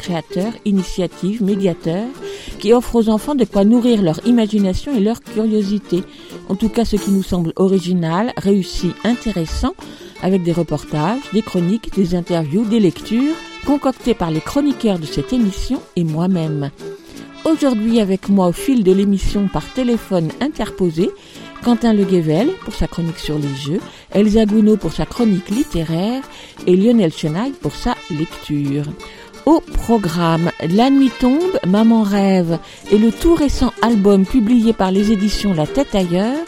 créateurs, initiatives, médiateurs, qui offrent aux enfants de quoi nourrir leur imagination et leur curiosité. En tout cas, ce qui nous semble original, réussi, intéressant, avec des reportages, des chroniques, des interviews, des lectures, concoctées par les chroniqueurs de cette émission et moi-même. Aujourd'hui avec moi au fil de l'émission par téléphone interposé, Quentin Le Guével pour sa chronique sur les jeux, Elsa Gounod pour sa chronique littéraire et Lionel Chenaille pour sa lecture. Au programme, La nuit tombe, Maman rêve et le tout récent album publié par les éditions La tête ailleurs,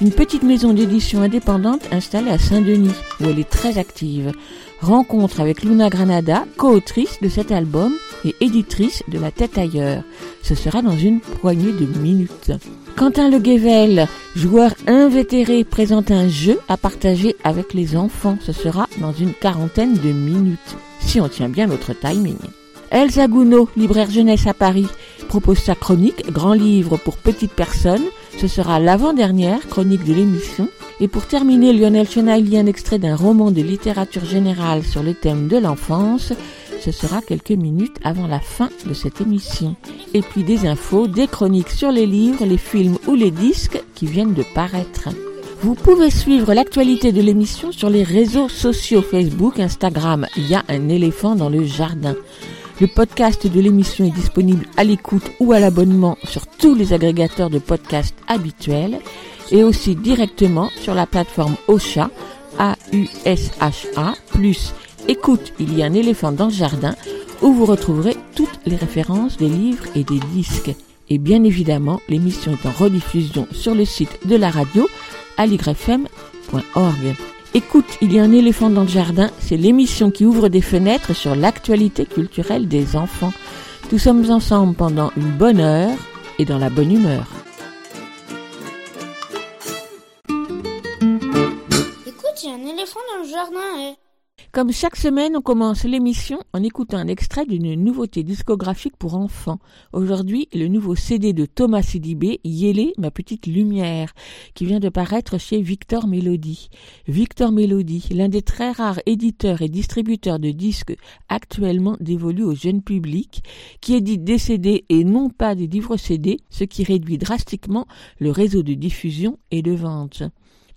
une petite maison d'édition indépendante installée à Saint-Denis où elle est très active. Rencontre avec Luna Granada, co-autrice de cet album et éditrice de La tête ailleurs. Ce sera dans une poignée de minutes. Quentin Le Guével, joueur invétéré, présente un jeu à partager avec les enfants. Ce sera dans une quarantaine de minutes, si on tient bien notre timing. Elsa Gounod, libraire jeunesse à Paris, propose sa chronique Grand livre pour petites personnes. Ce sera l'avant-dernière chronique de l'émission. Et pour terminer, Lionel Chenaille lit un extrait d'un roman de littérature générale sur le thème de l'enfance. Ce sera quelques minutes avant la fin de cette émission. Et puis des infos, des chroniques sur les livres, les films ou les disques qui viennent de paraître. Vous pouvez suivre l'actualité de l'émission sur les réseaux sociaux Facebook, Instagram. Il y a un éléphant dans le jardin. Le podcast de l'émission est disponible à l'écoute ou à l'abonnement sur tous les agrégateurs de podcasts habituels et aussi directement sur la plateforme Ocha, A-U-S-H-A, plus Écoute, il y a un éléphant dans le jardin où vous retrouverez toutes les références des livres et des disques. Et bien évidemment, l'émission est en rediffusion sur le site de la radio aligrefm.org. Écoute, il y a un éléphant dans le jardin, c'est l'émission qui ouvre des fenêtres sur l'actualité culturelle des enfants. Nous sommes ensemble pendant une bonne heure et dans la bonne humeur. Écoute, il y a un éléphant dans le jardin. eh. Comme chaque semaine, on commence l'émission en écoutant un extrait d'une nouveauté discographique pour enfants. Aujourd'hui, le nouveau CD de Thomas Sidibé, Yélé, ma petite lumière, qui vient de paraître chez Victor Melody. Victor Melody, l'un des très rares éditeurs et distributeurs de disques actuellement dévolus au jeune public, qui édite des CD et non pas des livres CD, ce qui réduit drastiquement le réseau de diffusion et de vente.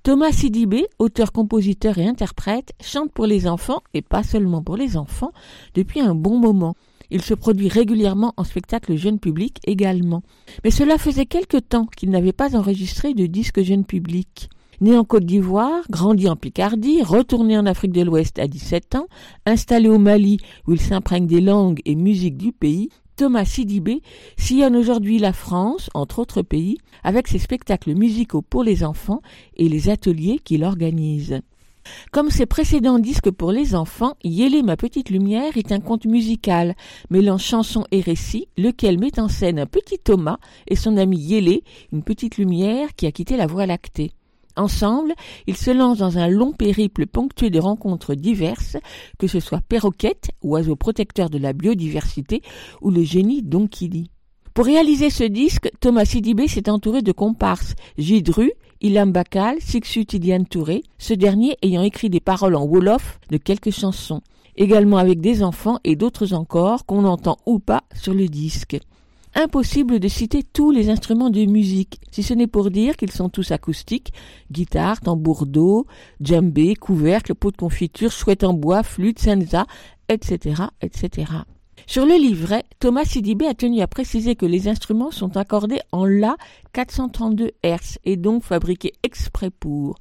Thomas Sidibé, auteur, compositeur et interprète, chante pour les enfants, et pas seulement pour les enfants, depuis un bon moment. Il se produit régulièrement en spectacle jeune public également. Mais cela faisait quelque temps qu'il n'avait pas enregistré de disque jeune public. Né en Côte d'Ivoire, grandi en Picardie, retourné en Afrique de l'Ouest à 17 ans, installé au Mali où il s'imprègne des langues et musiques du pays, Thomas Sidibé sillonne aujourd'hui la France, entre autres pays, avec ses spectacles musicaux pour les enfants et les ateliers qu'il organise. Comme ses précédents disques pour les enfants, Yélé ma petite lumière est un conte musical mêlant chansons et récits, lequel met en scène un petit Thomas et son ami Yélé, une petite lumière qui a quitté la voie lactée. Ensemble, ils se lancent dans un long périple ponctué de rencontres diverses, que ce soit perroquettes, oiseaux protecteurs de la biodiversité, ou le génie Donkili. Pour réaliser ce disque, Thomas Sidibé s'est entouré de comparses Gidru, Ilham Bakal, Sixu Tidiane Touré, ce dernier ayant écrit des paroles en Wolof de quelques chansons, également avec des enfants et d'autres encore qu'on entend ou pas sur le disque. Impossible de citer tous les instruments de musique, si ce n'est pour dire qu'ils sont tous acoustiques, guitare, tambour d'eau, djembé, couvercle, pot de confiture, chouette en bois, flûte, senza, etc., etc. Sur le livret, Thomas Sidibé a tenu à préciser que les instruments sont accordés en La 432 Hz et donc fabriqués exprès pour.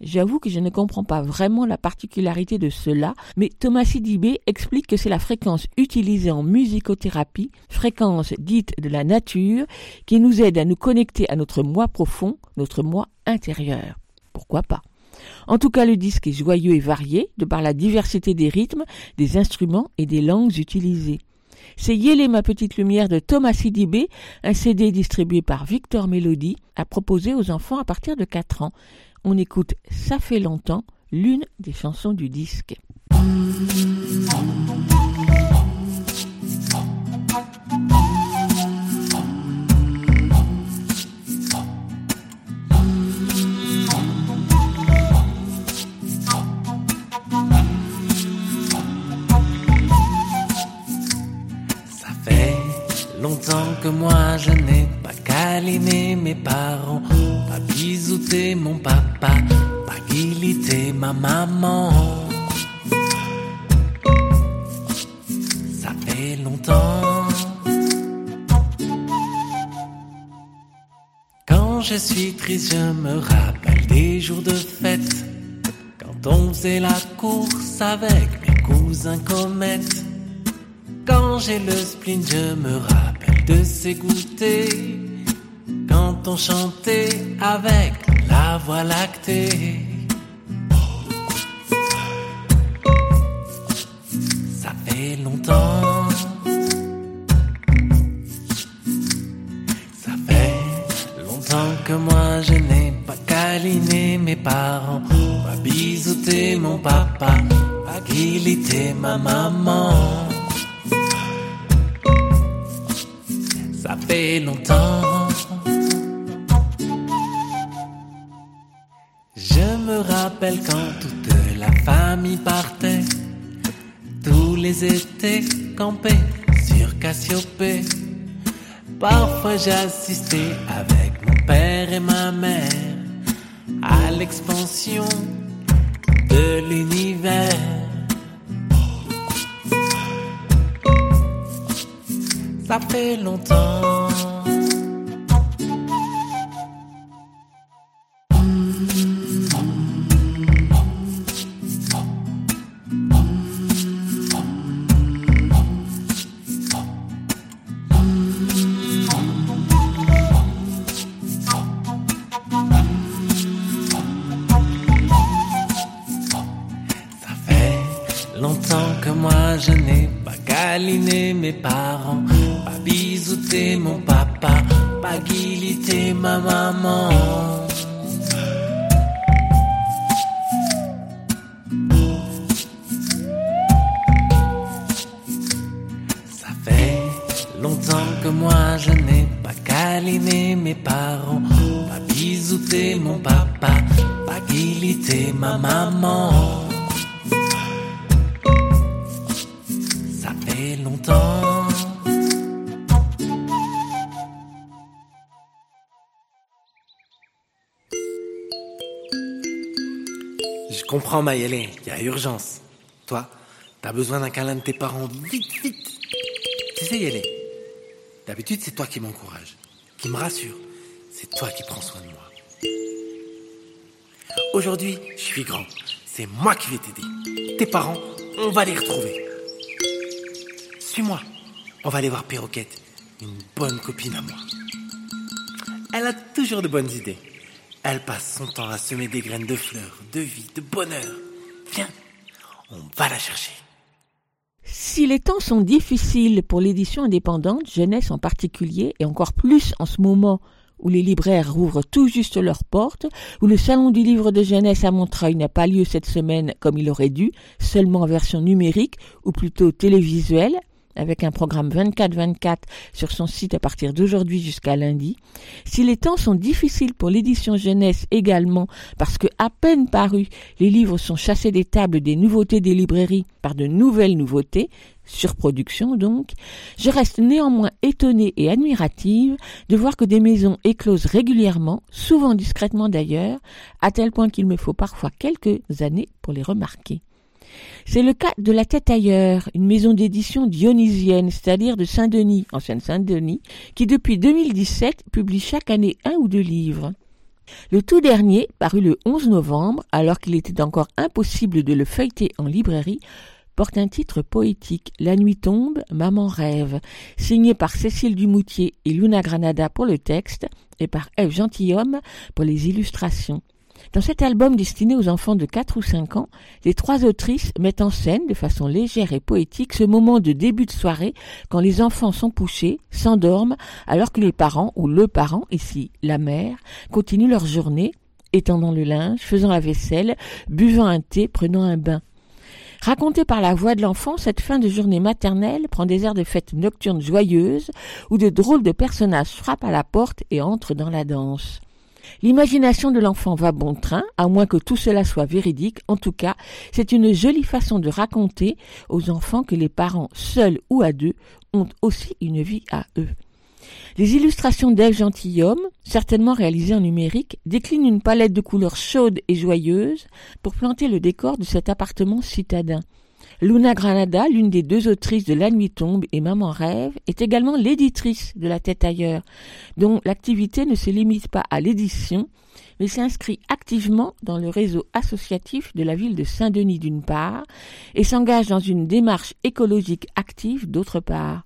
J'avoue que je ne comprends pas vraiment la particularité de cela, mais Thomas Sidibé explique que c'est la fréquence utilisée en musicothérapie, fréquence dite de la nature, qui nous aide à nous connecter à notre moi profond, notre moi intérieur. Pourquoi pas? En tout cas, le disque est joyeux et varié, de par la diversité des rythmes, des instruments et des langues utilisées. C'est Yélé ma petite lumière de Thomas Sidibé, un CD distribué par Victor Melody, à proposer aux enfants à partir de 4 ans. On écoute Ça fait longtemps, l'une des chansons du disque. Longtemps que moi je n'ai pas câliné mes parents, pas bisouté mon papa, pas guilité ma maman. Ça fait longtemps. Quand je suis triste, je me rappelle des jours de fête. Quand on faisait la course avec mes cousins comètes. Quand j'ai le spleen, je me rappelle de ces goûters. Quand on chantait avec la voix lactée. Ça fait longtemps. Ça fait longtemps que moi je n'ai pas câliné mes parents, pas bisouté mon papa, pas guilité ma maman. Longtemps. Je me rappelle quand toute la famille partait, tous les étés campés sur Cassiopée. Parfois j'assistais avec mon père et ma mère à l'expansion de l'univers. Ça fait longtemps. Je comprends Mayele, il y a urgence. Toi, t'as besoin d'un câlin de tes parents vite, vite. Tu sais, Yélé, d'habitude c'est toi qui m'encourage, qui me rassure. C'est toi qui prends soin de moi. Aujourd'hui, je suis grand. C'est moi qui vais t'aider. Tes parents, on va les retrouver. Suis-moi. On va aller voir Perroquette, une bonne copine à moi. Elle a toujours de bonnes idées. Elle passe son temps à semer des graines de fleurs, de vie, de bonheur. Viens, on va la chercher. Si les temps sont difficiles pour l'édition indépendante, jeunesse en particulier, et encore plus en ce moment où les libraires rouvrent tout juste leurs portes, où le salon du livre de jeunesse à Montreuil n'a pas lieu cette semaine comme il aurait dû, seulement en version numérique ou plutôt télévisuelle, avec un programme 24-24 sur son site à partir d'aujourd'hui jusqu'à lundi. Si les temps sont difficiles pour l'édition jeunesse également, parce que à peine parus, les livres sont chassés des tables des nouveautés des librairies par de nouvelles nouveautés, surproduction donc, je reste néanmoins étonnée et admirative de voir que des maisons éclosent régulièrement, souvent discrètement d'ailleurs, à tel point qu'il me faut parfois quelques années pour les remarquer. C'est le cas de La Tête ailleurs, une maison d'édition dionysienne, c'est-à-dire de Saint-Denis, en Seine-Saint-Denis, qui depuis 2017 publie chaque année un ou deux livres. Le tout dernier, paru le 11 novembre, alors qu'il était encore impossible de le feuilleter en librairie, porte un titre poétique, La nuit tombe, Maman rêve, signé par Cécile Dumoutier et Luna Granada pour le texte et par Eve Gentilhomme pour les illustrations. Dans cet album destiné aux enfants de 4 ou 5 ans, les trois autrices mettent en scène de façon légère et poétique ce moment de début de soirée quand les enfants sont couchés, s'endorment, alors que les parents ou le parent, ici la mère, continuent leur journée, étendant le linge, faisant la vaisselle, buvant un thé, prenant un bain. Racontée par la voix de l'enfant, cette fin de journée maternelle prend des airs de fête nocturne joyeuse où de drôles de personnages frappent à la porte et entrent dans la danse. L'imagination de l'enfant va bon train, à moins que tout cela soit véridique. En tout cas, c'est une jolie façon de raconter aux enfants que les parents, seuls ou à deux, ont aussi une vie à eux. Les illustrations d'Ève Gentilhomme, certainement réalisées en numérique, déclinent une palette de couleurs chaudes et joyeuses pour planter le décor de cet appartement citadin. Luna Granada, l'une des deux autrices de La Nuit tombe et Maman rêve, est également l'éditrice de La tête ailleurs, dont l'activité ne se limite pas à l'édition, mais s'inscrit activement dans le réseau associatif de la ville de Saint-Denis d'une part, et s'engage dans une démarche écologique active d'autre part.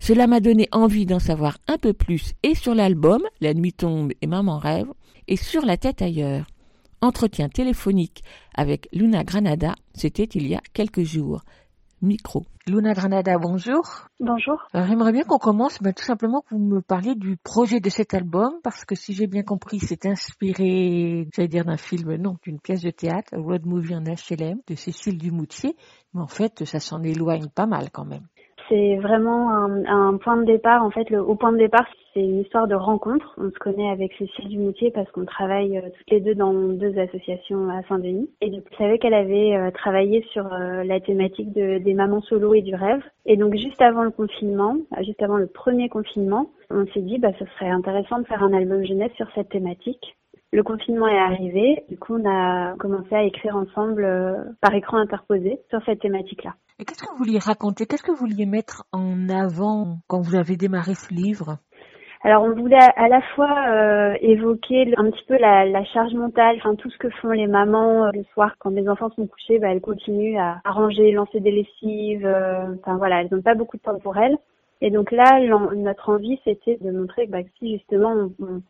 Cela m'a donné envie d'en savoir un peu plus et sur l'album La nuit tombe et Maman rêve, et sur La tête ailleurs. Entretien téléphonique avec Luna Granada, c'était il y a quelques jours. Micro. Luna Granada, bonjour. Bonjour. J'aimerais bien qu'on commence mais tout simplement que vous me parliez du projet de cet album parce que si j'ai bien compris, c'est inspiré, j'allais dire d'un film, non, d'une pièce de théâtre, Road Movie en HLM de Cécile Dumoutier, mais en fait, ça s'en éloigne pas mal quand même c'est vraiment un, point de départ. En fait, le, au point de départ, c'est une histoire de rencontre. On se connaît avec Cécile Dumoutier parce qu'on travaille euh, toutes les deux dans deux associations à Saint-Denis. Et donc, je savais qu'elle avait euh, travaillé sur euh, la thématique de, des mamans solo et du rêve. Et donc, juste avant le confinement, juste avant le premier confinement, on s'est dit, bah, ce serait intéressant de faire un album jeunesse sur cette thématique. Le confinement est arrivé, du coup on a commencé à écrire ensemble par écran interposé sur cette thématique-là. Et qu'est-ce que vous vouliez raconter? Qu'est-ce que vous vouliez mettre en avant quand vous avez démarré ce livre? Alors on voulait à la fois euh, évoquer un petit peu la, la, charge mentale, enfin tout ce que font les mamans euh, le soir quand les enfants sont couchés, bah, elles continuent à, ranger, lancer des lessives, euh, enfin voilà, elles n'ont pas beaucoup de temps pour elles. Et donc là, notre envie c'était de montrer que bah, si justement on, on,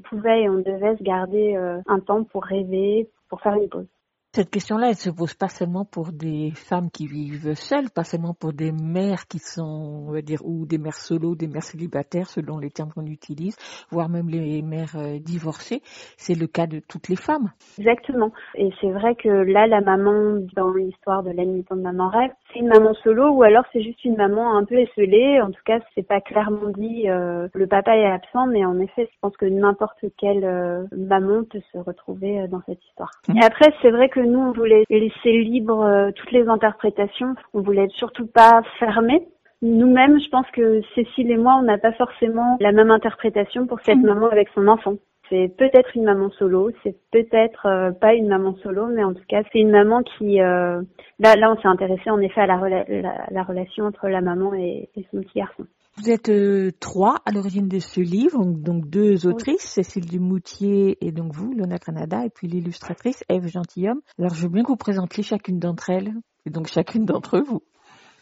pouvait et on devait se garder un temps pour rêver, pour faire une pause. Cette question-là, elle se pose pas seulement pour des femmes qui vivent seules, pas seulement pour des mères qui sont, on va dire, ou des mères solo, des mères célibataires, selon les termes qu'on utilise, voire même les mères euh, divorcées. C'est le cas de toutes les femmes. Exactement. Et c'est vrai que là, la maman, dans l'histoire de l'animation de Maman Rêve, c'est une maman solo ou alors c'est juste une maman un peu esselée. En tout cas, c'est pas clairement dit. Euh, le papa est absent, mais en effet, je pense que n'importe quelle euh, maman peut se retrouver dans cette histoire. Mmh. Et après, c'est vrai que nous, on voulait laisser libre euh, toutes les interprétations. On voulait surtout pas fermer. Nous-mêmes, je pense que Cécile et moi, on n'a pas forcément la même interprétation pour cette mm. maman avec son enfant. C'est peut-être une maman solo, c'est peut-être euh, pas une maman solo, mais en tout cas, c'est une maman qui... Euh, là, là, on s'est intéressé en effet à la, la, relation entre la maman et, et son petit garçon. Vous êtes euh, trois à l'origine de ce livre, donc deux autrices, Cécile Dumoutier et donc vous, Lona Canada, et puis l'illustratrice Eve Gentilhomme. Alors je veux bien que vous présentiez chacune d'entre elles, et donc chacune d'entre vous.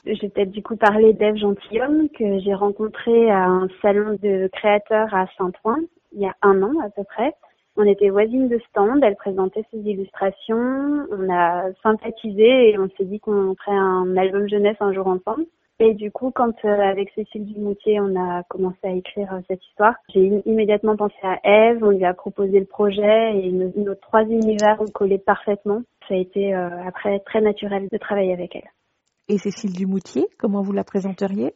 Je vais peut-être du coup parler d'Eve Gentilhomme, que j'ai rencontrée à un salon de créateurs à Saint-Ouen, il y a un an à peu près. On était voisines de stand, elle présentait ses illustrations, on a sympathisé et on s'est dit qu'on ferait un album jeunesse un jour ensemble. Et du coup, quand euh, avec Cécile Dumoutier, on a commencé à écrire euh, cette histoire, j'ai immédiatement pensé à Eve, on lui a proposé le projet et nos, trois univers ont collé parfaitement. Ça a été euh, après très naturel de travailler avec elle. Et Cécile Dumoutier, comment vous la présenteriez?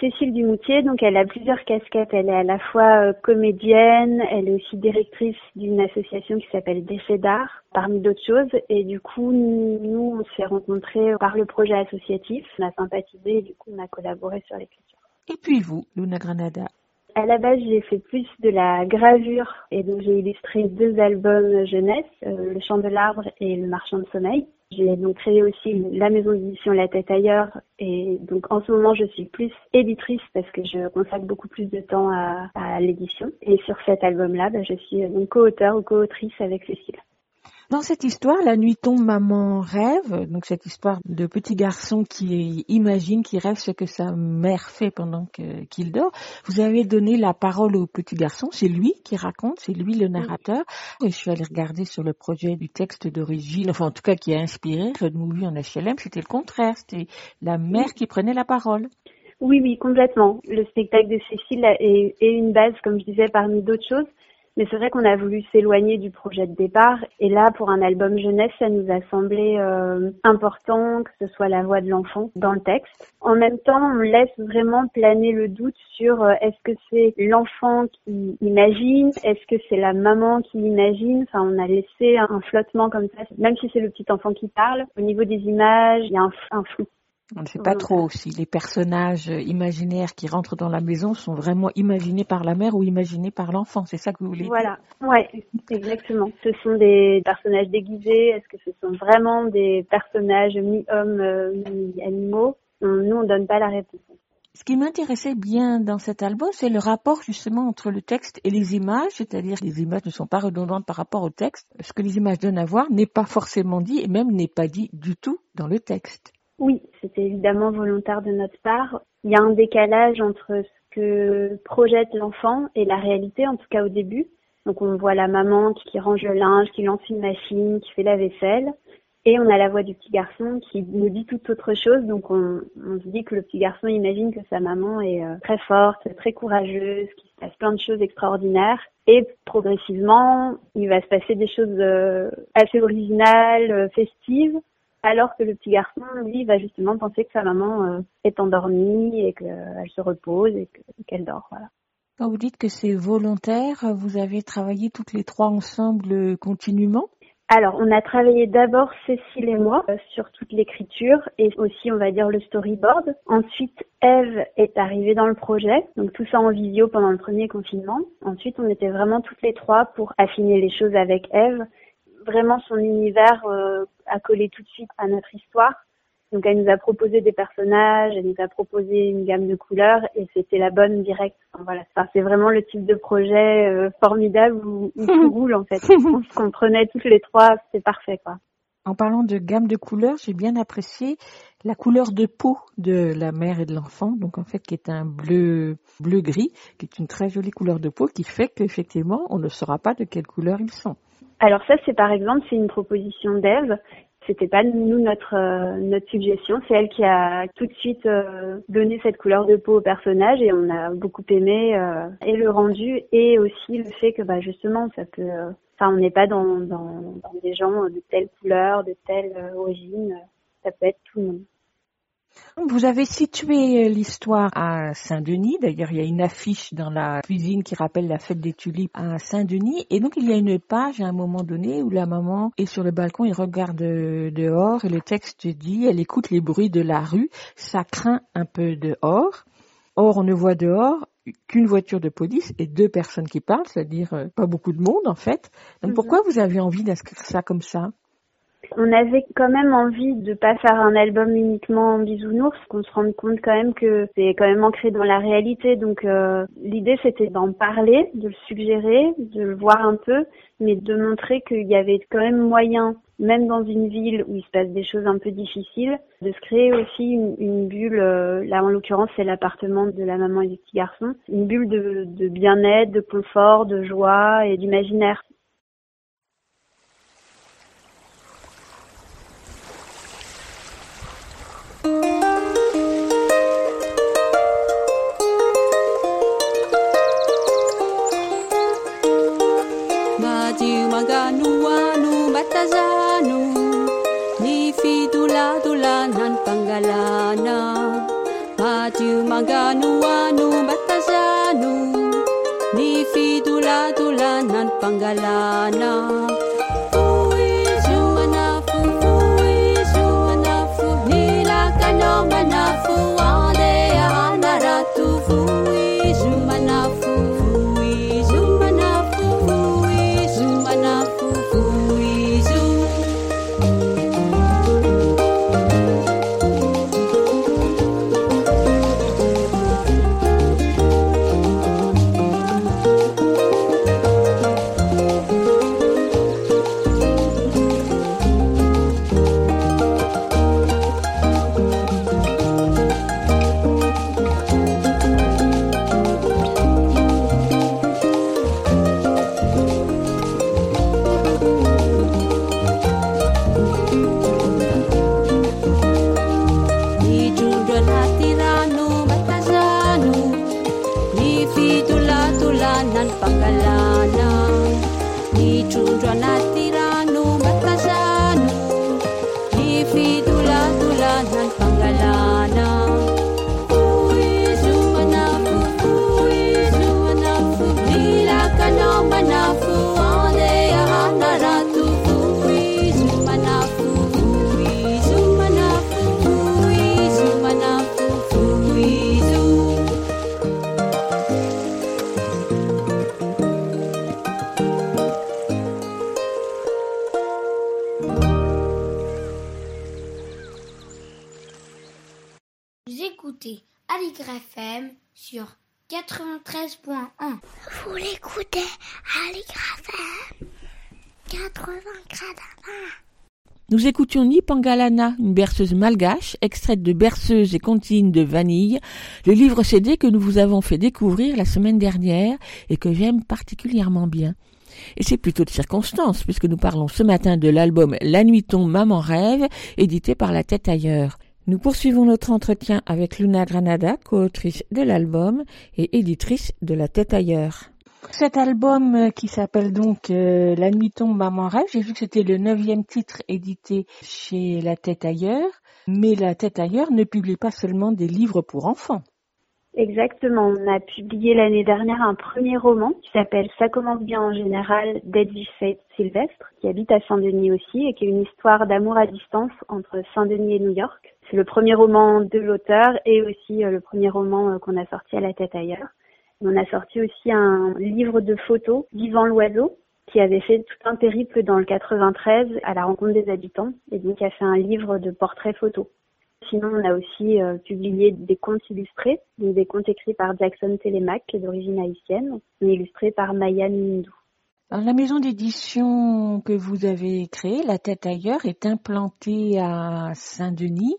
Cécile Dumoutier, donc elle a plusieurs casquettes. Elle est à la fois euh, comédienne, elle est aussi directrice d'une association qui s'appelle Déchets d'art, parmi d'autres choses. Et du coup, nous, on s'est rencontrés par le projet associatif. On a sympathisé et du coup, on a collaboré sur l'écriture. Et puis vous, Luna Granada? À la base, j'ai fait plus de la gravure et donc j'ai illustré deux albums jeunesse, euh, Le Chant de l'arbre et Le Marchand de sommeil. J'ai donc créé aussi la maison d'édition La Tête ailleurs et donc en ce moment je suis plus éditrice parce que je consacre beaucoup plus de temps à, l'édition. Et sur cet album-là, bah, je suis donc co-auteur ou co-autrice avec Cécile. Dans cette histoire, la nuit tombe, maman rêve. Donc cette histoire de petit garçon qui imagine, qui rêve ce que sa mère fait pendant qu'il dort. Vous avez donné la parole au petit garçon. C'est lui qui raconte, c'est lui le narrateur. Et je suis allée regarder sur le projet du texte d'origine, enfin en tout cas qui a inspiré le movie en HLM. C'était le contraire. C'était la mère qui prenait la parole. Oui, oui, complètement. Le spectacle de Cécile est, est une base, comme je disais, parmi d'autres choses. Mais c'est vrai qu'on a voulu s'éloigner du projet de départ. Et là, pour un album jeunesse, ça nous a semblé euh, important que ce soit la voix de l'enfant dans le texte. En même temps, on laisse vraiment planer le doute sur euh, est-ce que c'est l'enfant qui imagine, est-ce que c'est la maman qui imagine? Enfin, on a laissé un flottement comme ça, même si c'est le petit enfant qui parle. Au niveau des images, il y a un, un flou. On ne sait pas trop si les personnages imaginaires qui rentrent dans la maison sont vraiment imaginés par la mère ou imaginés par l'enfant. C'est ça que vous voulez voilà. dire? Voilà, ouais, exactement. Ce sont des personnages déguisés. Est-ce que ce sont vraiment des personnages mi-hommes, euh, mi-animaux? Nous, on donne pas la réponse. Ce qui m'intéressait bien dans cet album, c'est le rapport justement entre le texte et les images, c'est-à-dire que les images ne sont pas redondantes par rapport au texte. Ce que les images donnent à voir n'est pas forcément dit et même n'est pas dit du tout dans le texte. Oui, c'était évidemment volontaire de notre part. Il y a un décalage entre ce que projette l'enfant et la réalité, en tout cas au début. Donc on voit la maman qui range le linge, qui lance une machine, qui fait la vaisselle. Et on a la voix du petit garçon qui nous dit toute autre chose. Donc on, se dit que le petit garçon imagine que sa maman est euh, très forte, très courageuse, qu'il se passe plein de choses extraordinaires. Et progressivement, il va se passer des choses euh, assez originales, euh, festives alors que le petit garçon, lui, va justement penser que sa maman euh, est endormie et qu'elle se repose et qu'elle dort. Voilà. Quand vous dites que c'est volontaire, vous avez travaillé toutes les trois ensemble continuellement? Alors, on a travaillé d'abord Cécile et moi euh, sur toute l'écriture et aussi, on va dire, le storyboard. Ensuite, Eve est arrivée dans le projet, donc tout ça en visio pendant le premier confinement. Ensuite, on était vraiment toutes les trois pour affiner les choses avec Eve vraiment son univers euh, a collé tout de suite à notre histoire. Donc elle nous a proposé des personnages, elle nous a proposé une gamme de couleurs et c'était la bonne directe. voilà, ça c'est vraiment le type de projet euh, formidable où, où tout roule en fait. On se comprenait toutes les trois, c'est parfait quoi. En parlant de gamme de couleurs, j'ai bien apprécié la couleur de peau de la mère et de l'enfant, donc en fait qui est un bleu bleu gris, qui est une très jolie couleur de peau, qui fait qu'effectivement on ne saura pas de quelle couleur ils sont. Alors ça, c'est par exemple, c'est une proposition d'Ève. C'était pas nous notre euh, notre suggestion, c'est elle qui a tout de suite euh, donné cette couleur de peau au personnage et on a beaucoup aimé euh, et le rendu et aussi le fait que bah justement ça peut, enfin on n'est pas dans, dans, dans des gens de telle couleur, de telle origine, ça peut être tout le monde. Vous avez situé l'histoire à Saint-Denis. D'ailleurs, il y a une affiche dans la cuisine qui rappelle la fête des tulipes à Saint-Denis. Et donc, il y a une page à un moment donné où la maman est sur le balcon et regarde dehors. Et le texte dit, elle écoute les bruits de la rue. Ça craint un peu dehors. Or, on ne voit dehors qu'une voiture de police et deux personnes qui parlent, c'est-à-dire euh, pas beaucoup de monde en fait. Donc, mhm. pourquoi vous avez envie d'inscrire ça comme ça? On avait quand même envie de pas faire un album uniquement en bisounours, qu'on se rende compte quand même que c'est quand même ancré dans la réalité. Donc euh, l'idée c'était d'en parler, de le suggérer, de le voir un peu, mais de montrer qu'il y avait quand même moyen, même dans une ville où il se passe des choses un peu difficiles, de se créer aussi une, bulle. Euh, là en l'occurrence c'est l'appartement de la maman et du petit garçon, une bulle de, de bien-être, de confort, de joie et d'imaginaire. Nipangalana, une berceuse malgache, extraite de berceuse et comptines de vanille, le livre CD que nous vous avons fait découvrir la semaine dernière et que j'aime particulièrement bien. Et c'est plutôt de circonstance, puisque nous parlons ce matin de l'album La nuit tombe, maman rêve, édité par La Tête ailleurs. Nous poursuivons notre entretien avec Luna Granada, co-autrice de l'album et éditrice de La Tête ailleurs. Cet album euh, qui s'appelle donc euh, La nuit tombe, maman rêve, j'ai vu que c'était le neuvième titre édité chez La Tête ailleurs, mais La Tête ailleurs ne publie pas seulement des livres pour enfants. Exactement. On a publié l'année dernière un premier roman qui s'appelle Ça commence bien en général d'Edwige Sylvestre, qui habite à Saint-Denis aussi et qui est une histoire d'amour à distance entre Saint-Denis et New York. C'est le premier roman de l'auteur et aussi euh, le premier roman euh, qu'on a sorti à la tête ailleurs. On a sorti aussi un livre de photos, Vivant l'oiseau, qui avait fait tout un périple dans le 93 à la rencontre des habitants et donc a fait un livre de portraits photos. Sinon, on a aussi euh, publié des contes illustrés, donc des contes écrits par Jackson Telemac, qui est d'origine haïtienne, mais illustrés par Maya Mindou. Alors, la maison d'édition que vous avez créée, La Tête ailleurs, est implantée à Saint-Denis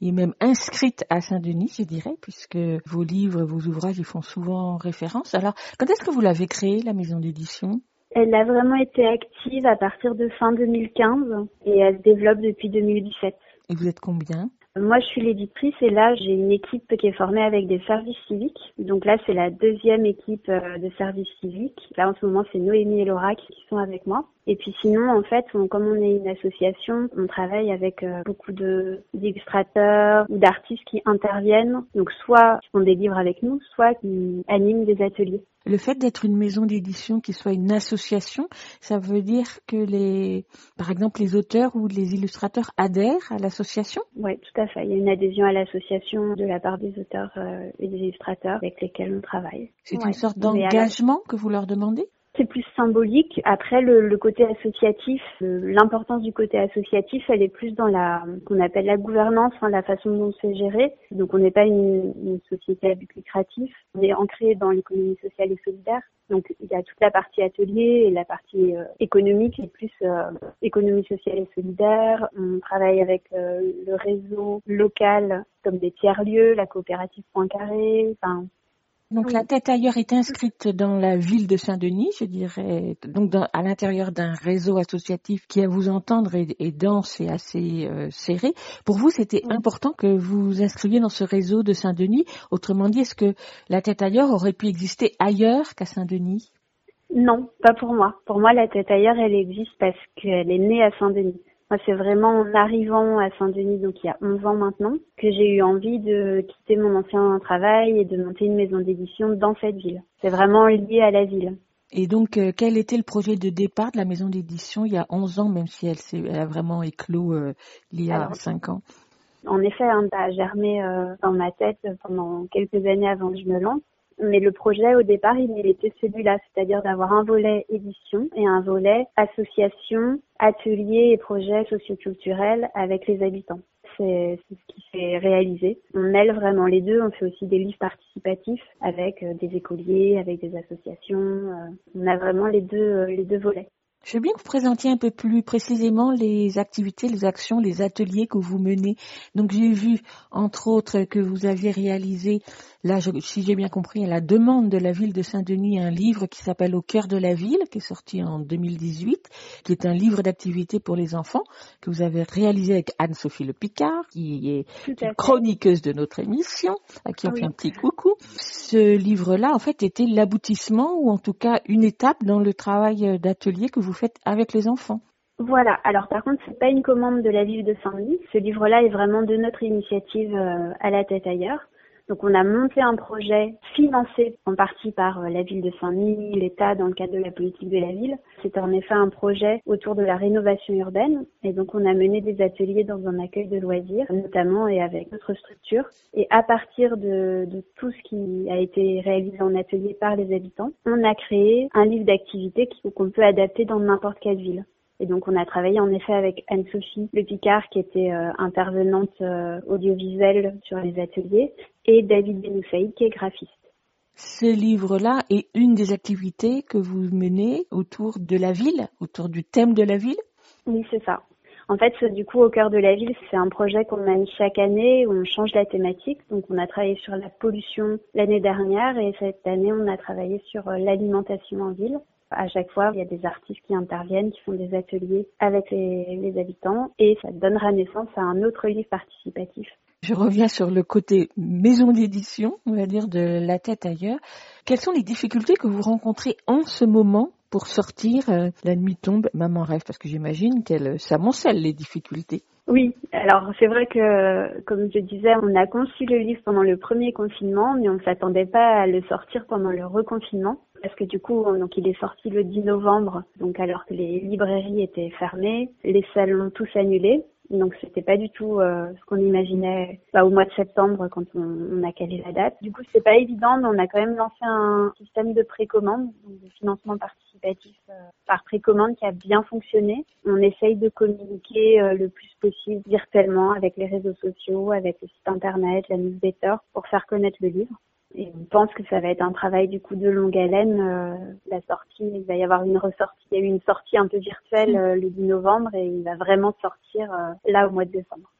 et même inscrite à Saint-Denis, je dirais, puisque vos livres, vos ouvrages y font souvent référence. Alors, quand est-ce que vous l'avez créée, la maison d'édition? Elle a vraiment été active à partir de fin 2015 et elle se développe depuis 2017. Et vous êtes combien? Moi, je suis l'éditrice et là, j'ai une équipe qui est formée avec des services civiques. Donc là, c'est la deuxième équipe euh, de services civiques. Là, en ce moment, c'est Noémie et Laura qui sont avec moi. Et puis sinon, en fait, on- comme on est une association, on travaille avec euh, beaucoup d'illustrateurs ou d'artistes qui interviennent. Donc soit qui font des livres avec nous, soit qui animent des ateliers. Le fait d'être une maison d'édition qui soit une association, ça veut dire que les, par exemple, les auteurs ou les illustrateurs adhèrent à l'association? Oui, tout à fait. Il y a une adhésion à l'association de la part des auteurs euh, et des illustrateurs avec lesquels on travaille. C'est Ouais. une sorte d'engagement que vous leur demandez? C'est plus symbolique. Après, le, le côté associatif, le- l'importance du côté associatif, elle est plus dans la qu'on appelle la gouvernance, hein, la façon dont c'est géré. Donc, on n'est pas une, une société à but lucratif. On est ancré dans l'économie sociale et solidaire. Donc, il y a toute la partie atelier et la partie euh, économique est plus euh, économie sociale et solidaire. On travaille avec euh, le réseau local comme des tiers-lieux, la coopérative Poincaré. Enfin, Donc Oui. la tête ailleurs est inscrite dans la ville de Saint-Denis, je dirais, donc dans- à l'intérieur d'un réseau associatif qui, à vous entendre, est, est dense et assez euh, serré. Pour vous, c'était Oui. important que vous vous inscriviez dans ce réseau de Saint-Denis. Autrement dit, est-ce que la tête ailleurs aurait pu exister ailleurs qu'à Saint-Denis? Non, pas pour moi. Pour moi, la tête ailleurs, elle existe parce qu'elle est née à Saint-Denis. Moi, c'est vraiment en arrivant à Saint-Denis, donc il y a 11 ans maintenant, que j'ai eu envie de quitter mon ancien travail et de monter une maison d'édition dans cette ville. C'est vraiment lié à la ville. Et donc, euh, quel était le projet de départ de la maison d'édition il y a 11 ans, même si elle, a vraiment éclos euh, il y a Alors, 5 ans? En effet, hein, ça a germé euh, dans ma tête pendant quelques années avant que je me lance. Mais le projet, au départ, il était celui-là, c'est-à-dire d'avoir un volet édition et un volet association, ateliers et projets socioculturels avec les habitants. C'est c'est ce qui s'est réalisé. On mêle vraiment les deux. On fait aussi des livres participatifs avec euh, des écoliers, avec des associations. euh, on a vraiment les deux, euh, les deux volets. Je veux bien que vous présentiez un peu plus précisément les activités, les actions, les ateliers que vous menez. Donc j'ai vu, entre autres, que vous aviez réalisé, là, je- si j'ai bien compris, à la demande de la ville de Saint-Denis, un livre qui s'appelle Au cœur de la ville, qui est sorti en 2018, qui est un livre d'activité pour les enfants, que vous avez réalisé avec Anne-Sophie Le Picard, qui est une chroniqueuse de notre émission, à qui on Oui. fait un petit coucou. Ce livre-là, en fait, était l'aboutissement, ou en tout cas une étape dans le travail euh, d'atelier que vous faites avec les enfants. Voilà. Alors par contre, c'est pas une commande de la ville de Saint-Denis. Ce livre-là est vraiment de notre initiative euh, à la tête ailleurs. Donc on a monté un projet financé en partie par euh, la ville de Saint-Denis, l'État dans le cadre de la politique de la ville. C'est en effet un projet autour de la rénovation urbaine et donc on a mené des ateliers dans un accueil de loisirs notamment et avec d'autres structures. Et à partir de, de tout ce qui a été réalisé en atelier par les habitants, on a créé un livre d'activités qu'on peut adapter dans n'importe quelle ville. Et donc on a travaillé en effet avec Anne-Sophie Le Picard qui était euh, intervenante euh, audiovisuelle sur les ateliers et David Benoussaïd qui est graphiste. Ce livre-là est une des activités que vous menez autour de la ville, autour du thème de la ville? Oui, c'est ça. En fait, du coup, au cœur de la ville, c'est un projet qu'on mène chaque année où on change la thématique. Donc, on a travaillé sur la pollution l'année dernière et cette année, on a travaillé sur euh, l'alimentation en ville. À chaque fois, il y a des artistes qui interviennent, qui font des ateliers avec les, les habitants et ça donnera naissance à un autre livre participatif. Je reviens sur le côté maison d'édition, on va dire, de la tête ailleurs. Quelles sont les difficultés que vous rencontrez en ce moment pour sortir euh, La nuit tombe, maman rêve? Parce que j'imagine qu'elle s'amoncelle les difficultés. Oui, alors c'est vrai que, comme je disais, on a conçu le livre pendant le premier confinement, mais on ne s'attendait pas à le sortir pendant le reconfinement. Parce que du coup, donc il est sorti le 10 novembre, donc alors que les librairies étaient fermées, les salons tous annulés. Donc c'était pas du tout euh, ce qu'on imaginait bah, au mois de septembre quand on, on a calé la date. Du coup c'est pas évident, mais on a quand même lancé un système de précommande, donc de financement participatif euh, par précommande qui a bien fonctionné. On essaye de communiquer euh, le plus possible virtuellement avec les réseaux sociaux, avec le site internet, la newsletter pour faire connaître le livre. Et on pense que ça va être un travail du coup de longue haleine. euh, la sortie, il va y avoir une ressortie. Il y a eu une sortie un peu virtuelle euh, le 10 novembre et il va vraiment sortir euh, là au mois de décembre.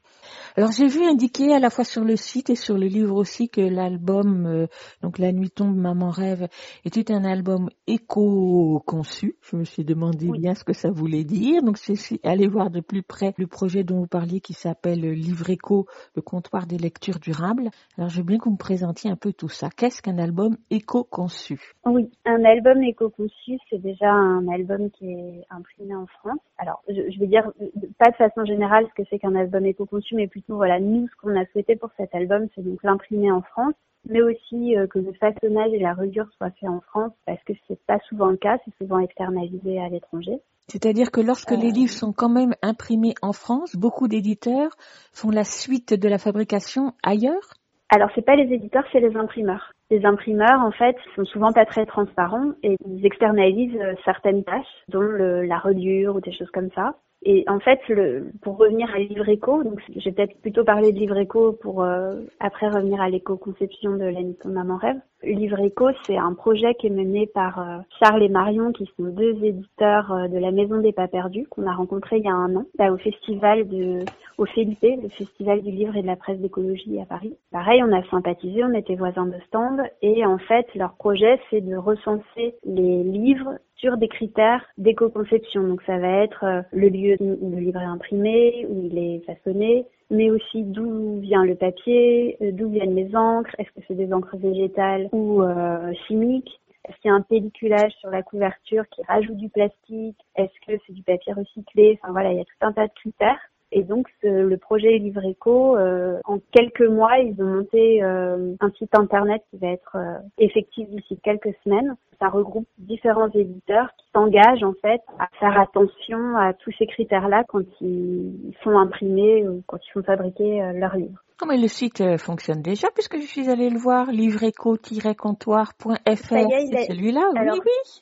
Alors j'ai vu indiquer à la fois sur le site et sur le livre aussi que l'album, euh, donc La nuit tombe, maman rêve, était un album éco-conçu. Je me suis demandé Oui. bien ce que ça voulait dire. Donc c'est aller voir de plus près le projet dont vous parliez qui s'appelle Livre Éco, le comptoir des lectures durables. Alors je veux bien que vous me présentiez un peu tout ça. Qu'est-ce qu'un album éco-conçu? Oui, un album éco-conçu, c'est déjà un album qui est imprimé en France. Alors, je, je vais dire euh, pas de façon générale ce que c'est qu'un album éco-conçu, mais plutôt voilà, nous, ce qu'on a souhaité pour cet album, c'est donc l'imprimer en France, mais aussi euh, que le façonnage et la reliure soient faits en France, parce que c'est pas souvent le cas, c'est souvent externalisé à l'étranger. C'est-à-dire que lorsque les Euh. livres sont quand même imprimés en France, beaucoup d'éditeurs font la suite de la fabrication ailleurs? Alors, c'est pas les éditeurs, c'est les imprimeurs. Les imprimeurs, en fait, sont souvent pas très transparents et ils externalisent euh, certaines tâches, dont le- la reliure ou des choses comme ça. Et en fait, le, pour revenir à Livre Éco, donc je vais peut-être plutôt parler de Livre Éco pour euh, après revenir à l'éco-conception de la Ton Maman Rêve. Livre Éco, c'est un projet qui est mené par euh, Charles et Marion, qui sont deux éditeurs euh, de la Maison des Pas Perdus, qu'on a rencontrés il y a un an, là, au festival de, au le festival du livre et de la presse d'écologie à Paris. Pareil, on a sympathisé, on était voisins de stand, et en fait, leur projet, c'est de recenser les livres sur des critères d'éco-conception. Donc ça va être euh, le lieu où le livre est imprimé, où il est façonné, mais aussi d'où vient le papier, euh, d'où viennent les encres, est-ce que c'est des encres végétales ou euh, chimiques, est-ce qu'il y a un pelliculage sur la couverture qui rajoute du plastique, est-ce que c'est du papier recyclé, enfin voilà, il y a tout un tas de critères. Et donc ce- le projet Livre Éco, euh, en quelques mois, ils ont monté euh, un site internet qui va être euh, effectif d'ici quelques semaines. Ça regroupe différents éditeurs qui s'engagent en fait à faire attention à tous ces critères-là quand ils font imprimer ou quand ils font fabriquer euh, leurs livres. Comment le site euh, fonctionne déjà puisque je suis allée le voir, livreco-comptoir.fr, c'est est- celui-là, oui, oui.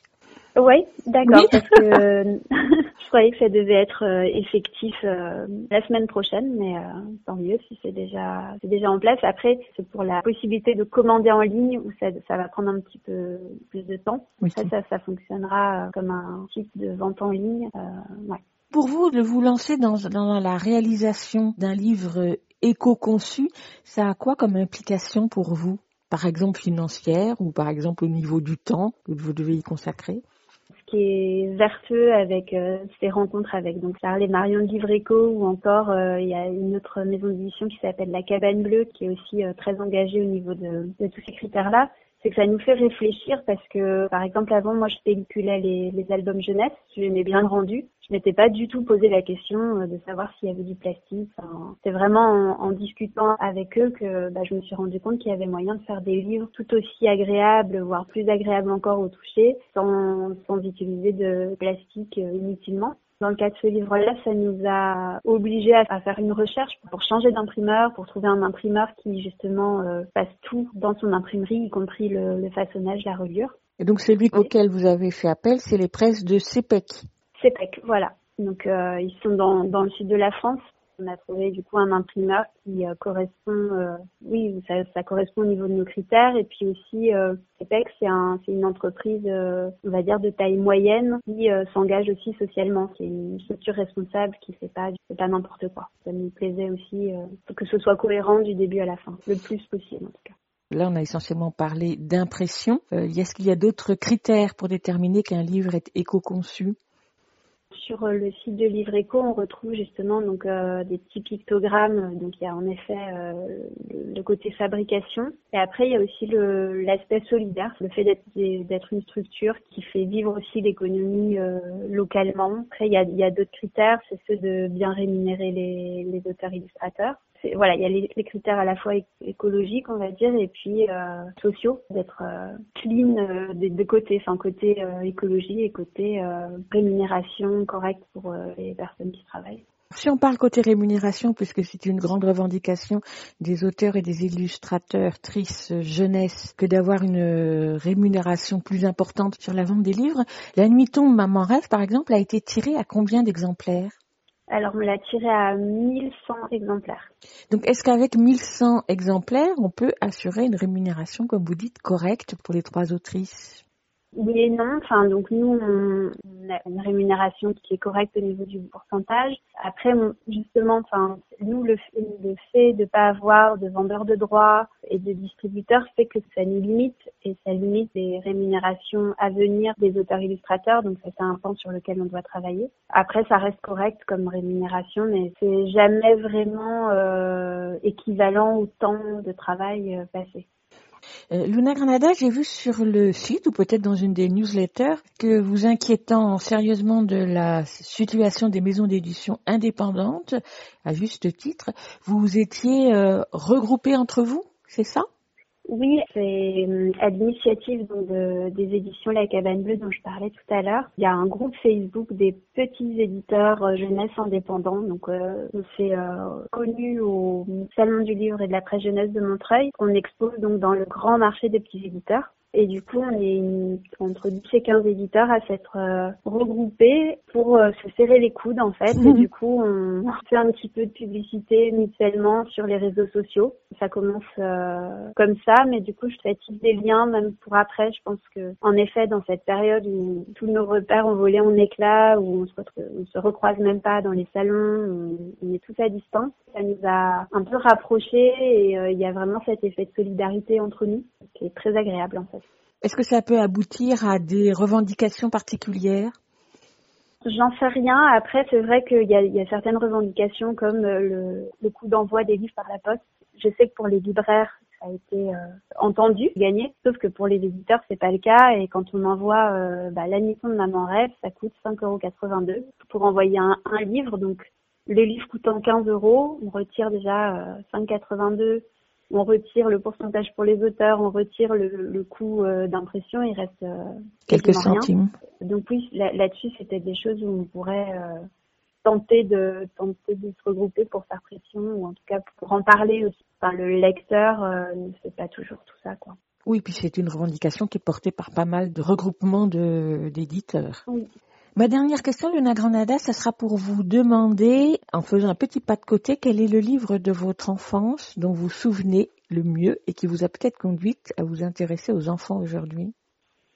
Oui, d'accord, Oui. parce que Je croyais que ça devait être euh, effectif euh, la semaine prochaine, mais euh, tant mieux si c'est déjà c'est déjà en place. Après, c'est pour la possibilité de commander en ligne où ça, ça va prendre un petit peu plus de temps. Oui, Après, ça, ça fonctionnera comme un site de vente en ligne. Euh, ouais. Pour vous, de vous lancer dans, dans la réalisation d'un livre éco-conçu, ça a quoi comme implication pour vous? Par exemple financière ou par exemple au niveau du temps que vous devez y consacrer qui est vertueux avec euh, ces rencontres avec donc Charles et Marion de Livre Éco ou encore euh, il y a une autre maison d'édition qui s'appelle La Cabane Bleue qui est aussi euh, très engagée au niveau de, de tous ces critères-là. C'est que ça nous fait réfléchir parce que par exemple avant moi je pelliculais les, albums jeunesse, j'aimais bien le rendu. Je m'étais pas du tout posé la question euh, de savoir s'il y avait du plastique. C'est vraiment en, en discutant avec eux que bah, je me suis rendu compte qu'il y avait moyen de faire des livres tout aussi agréables, voire plus agréables encore au toucher, sans, sans utiliser de plastique euh, inutilement. Dans le cas de ce livre-là, ça nous a obligés à, faire une recherche pour changer d'imprimeur, pour trouver un imprimeur qui justement euh, fasse tout dans son imprimerie, y compris le, le façonnage, la reliure. Et donc celui Oui. auquel vous avez fait appel, c'est les presses de CEPEC. CEPEC, voilà. Donc euh, ils sont dans, dans le sud de la France. On a trouvé du coup un imprimeur qui euh, correspond, euh, oui, ça, ça correspond au niveau de nos critères. Et puis aussi, euh, CEPEC, c'est un, une entreprise, euh, on va dire de taille moyenne, qui euh, s'engage aussi socialement. C'est une structure responsable qui fait pas, fait pas n'importe quoi. Ça nous plaisait aussi euh, que ce soit cohérent du début à la fin, le plus possible en tout cas. Là, on a essentiellement parlé d'impression. Est-ce qu'il y a d'autres critères pour déterminer qu'un livre est éco-conçu? Sur euh, le site de Livre Éco, on retrouve justement donc euh, des petits pictogrammes. Donc il y a en effet euh, le, côté fabrication. Et après il y a aussi l'aspect solidaire, le fait d'être une structure qui fait vivre aussi l'économie euh, localement. Après il y a, d'autres critères, c'est ceux de bien rémunérer les, les auteurs illustrateurs. C'est- Voilà, il y a les, critères à la fois éc- écologiques, on va dire, et puis euh, sociaux, d'être euh, clean euh, des deux côtés, enfin côté euh, écologie et côté rémunération correcte pour les personnes qui travaillent. Si on parle côté rémunération, puisque c'est une grande revendication des auteurs et des illustrateurs, tristes, jeunesse, que d'avoir une rémunération plus importante sur la vente des livres, La Nuit tombe, Maman rêve, par exemple, a été tirée à combien d'exemplaires? Alors on l'a tiré à 1100 exemplaires. Donc, est-ce qu'avec 1100 exemplaires, on peut assurer une rémunération, comme vous dites, correcte pour les trois autrices? Oui et non. Enfin, donc nous, on, a une rémunération qui est correcte au niveau du pourcentage. Après, justement, enfin, nous, le, fait- le fait de pas avoir de vendeurs de droits et de distributeurs fait que ça nous limite et ça limite les rémunérations à venir des auteurs illustrateurs. Donc c'est un point sur lequel on doit travailler. Après, ça reste correct comme rémunération, mais c'est jamais vraiment euh, équivalent au temps de travail euh, passé. Euh, Luna Granada, j'ai vu sur le site ou peut-être dans une des newsletters que vous inquiétant sérieusement de la situation des maisons d'édition indépendantes, à juste titre, vous étiez euh, regroupés entre vous, c'est ça? Oui, c'est euh, à l'initiative de- des éditions La Cabane Bleue dont je parlais tout à l'heure. Il y a un groupe Facebook des petits éditeurs euh, jeunesse indépendants. Donc, euh, on s'est euh, connus au Salon du Livre et de la Presse Jeunesse de Montreuil. On expose donc dans le grand marché des petits éditeurs. Et du coup, on est une- entre 10 et 15 éditeurs à s'être euh, regroupés pour euh, se serrer les coudes en fait. Et du coup, on fait un petit peu de publicité mutuellement sur les réseaux sociaux. Ça commence euh, comme ça, mais du coup, je fais des liens même pour après. Je pense que, en effet, dans cette période où tous nos repères ont volé en éclats, où on se, retrouve- on se recroise même pas dans les salons, on, on est tous à distance, ça nous a un peu rapprochés et euh, il y a vraiment cet effet de solidarité entre nous qui est très agréable en fait. Est-ce que ça peut aboutir à des revendications particulières? J'en sais rien. Après, c'est vrai qu'il y a, certaines revendications comme euh, le, le coût d'envoi des livres par la poste. Je sais que pour les libraires, ça a été euh, entendu, gagné, sauf que pour les éditeurs, c'est pas le cas. Et quand on envoie euh, bah, l'admission de Maman Rêve, ça coûte 5,82€ pour envoyer un, livre. Donc, le livre coûtant 15 euros, on retire déjà euh, 5,82 on retire le pourcentage pour les auteurs, on retire le, le coût euh, d'impression, il reste euh, Quelques rien. centimes. Donc oui, là- là-dessus, c'était des choses où on pourrait euh, tenter de tenter de se regrouper pour faire pression ou en tout cas pour en parler aussi. Enfin, le lecteur ne fait pas toujours tout ça, quoi. Oui, puis c'est une revendication qui est portée par pas mal de regroupements de- d'éditeurs. Oui. Ma dernière question, Luna Granada, ça sera pour vous demander, en faisant un petit pas de côté, quel est le livre de votre enfance dont vous vous souvenez le mieux et qui vous a peut-être conduite à vous intéresser aux enfants aujourd'hui?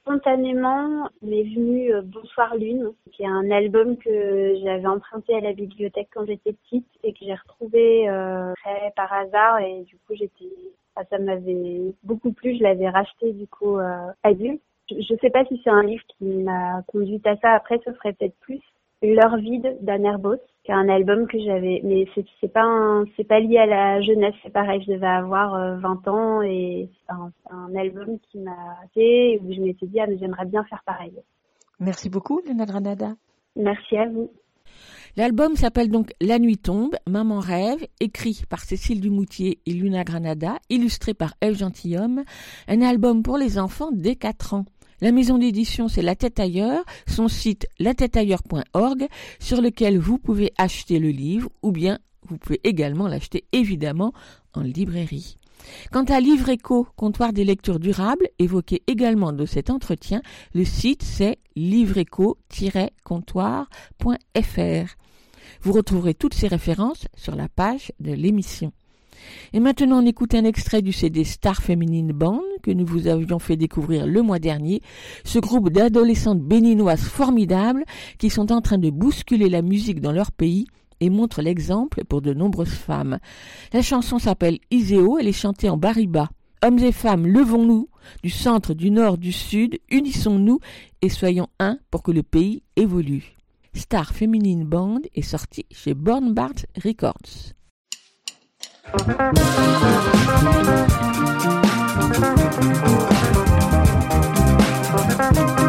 Spontanément, m'est venu euh, Bonsoir Lune, qui est un album que j'avais emprunté à la bibliothèque quand j'étais petite et que j'ai retrouvé euh, très par hasard et du coup j'étais, ah, ça m'avait beaucoup plu. Je l'avais racheté du coup euh, adulte. Je, je sais pas si c'est un livre qui m'a conduite à ça. Après, ce serait peut-être plus L'heure vide d'Anne Erbos, qui est un album que j'avais, mais c'est c'est pas un- c'est pas lié à la jeunesse, c'est pareil, je devais avoir euh, 20 ans et c'est un, album qui m'a fait où je m'étais dit ah mais j'aimerais bien faire pareil. Merci beaucoup, Luna Granada. Merci à vous. L'album s'appelle donc La nuit tombe, Maman rêve, écrit par Cécile Dumoutier et Luna Granada, illustré par Eve Gentilhomme, un album pour les enfants dès 4 ans. La maison d'édition, c'est La Tête Ailleurs, son site latêteailleurs.org, sur lequel vous pouvez acheter le livre, ou bien vous pouvez également l'acheter évidemment en librairie. Quant à Livre Éco, comptoir des lectures durables, évoqué également de cet entretien, le site c'est livreéco-comptoir.fr. Vous retrouverez toutes ces références sur la page de l'émission. Et maintenant, on écoute un extrait du CD Star Feminine Band que nous vous avions fait découvrir le mois dernier. Ce groupe d'adolescentes béninoises formidables qui sont en train de bousculer la musique dans leur pays et montrent l'exemple pour de nombreuses femmes. La chanson s'appelle Iséo, elle est chantée en bariba. Hommes et femmes, levons-nous, du centre, du nord, du sud, unissons-nous et soyons un pour que le pays évolue. Star Feminine Band est sorti chez Born Bart Records. Thank you.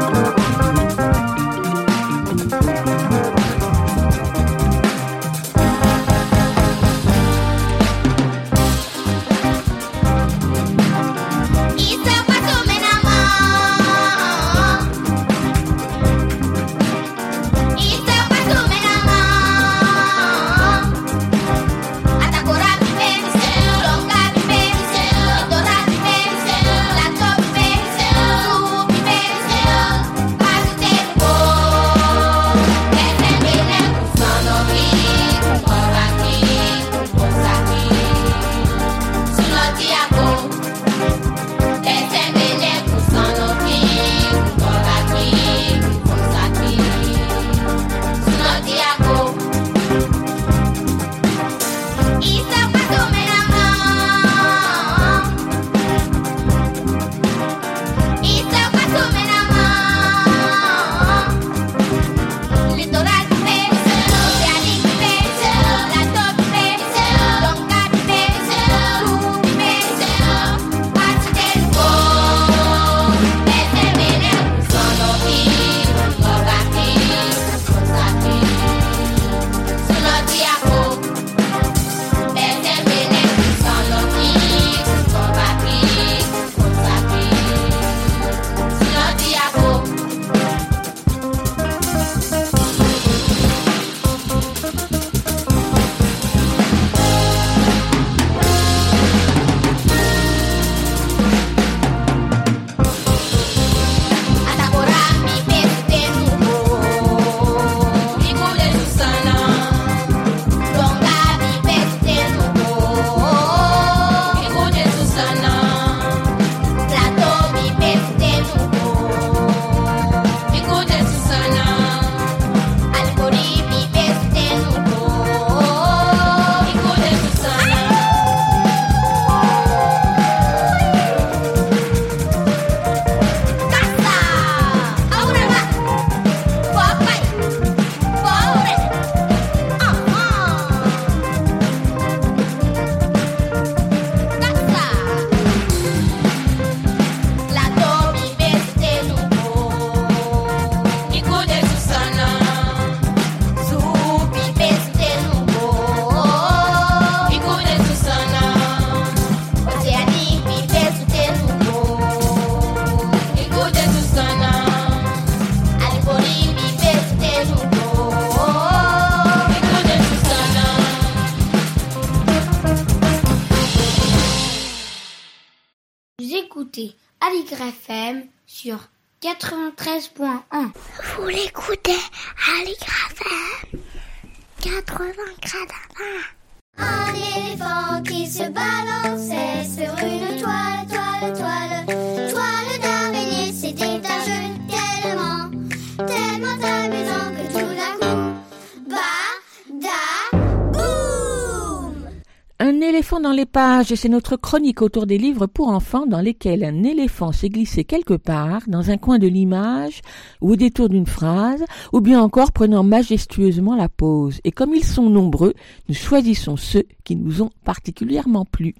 C'est notre chronique autour des livres pour enfants dans lesquels un éléphant s'est glissé quelque part, dans un coin de l'image, ou au détour d'une phrase, ou bien encore prenant majestueusement la pause. Et comme ils sont nombreux, nous choisissons ceux qui nous ont particulièrement plu.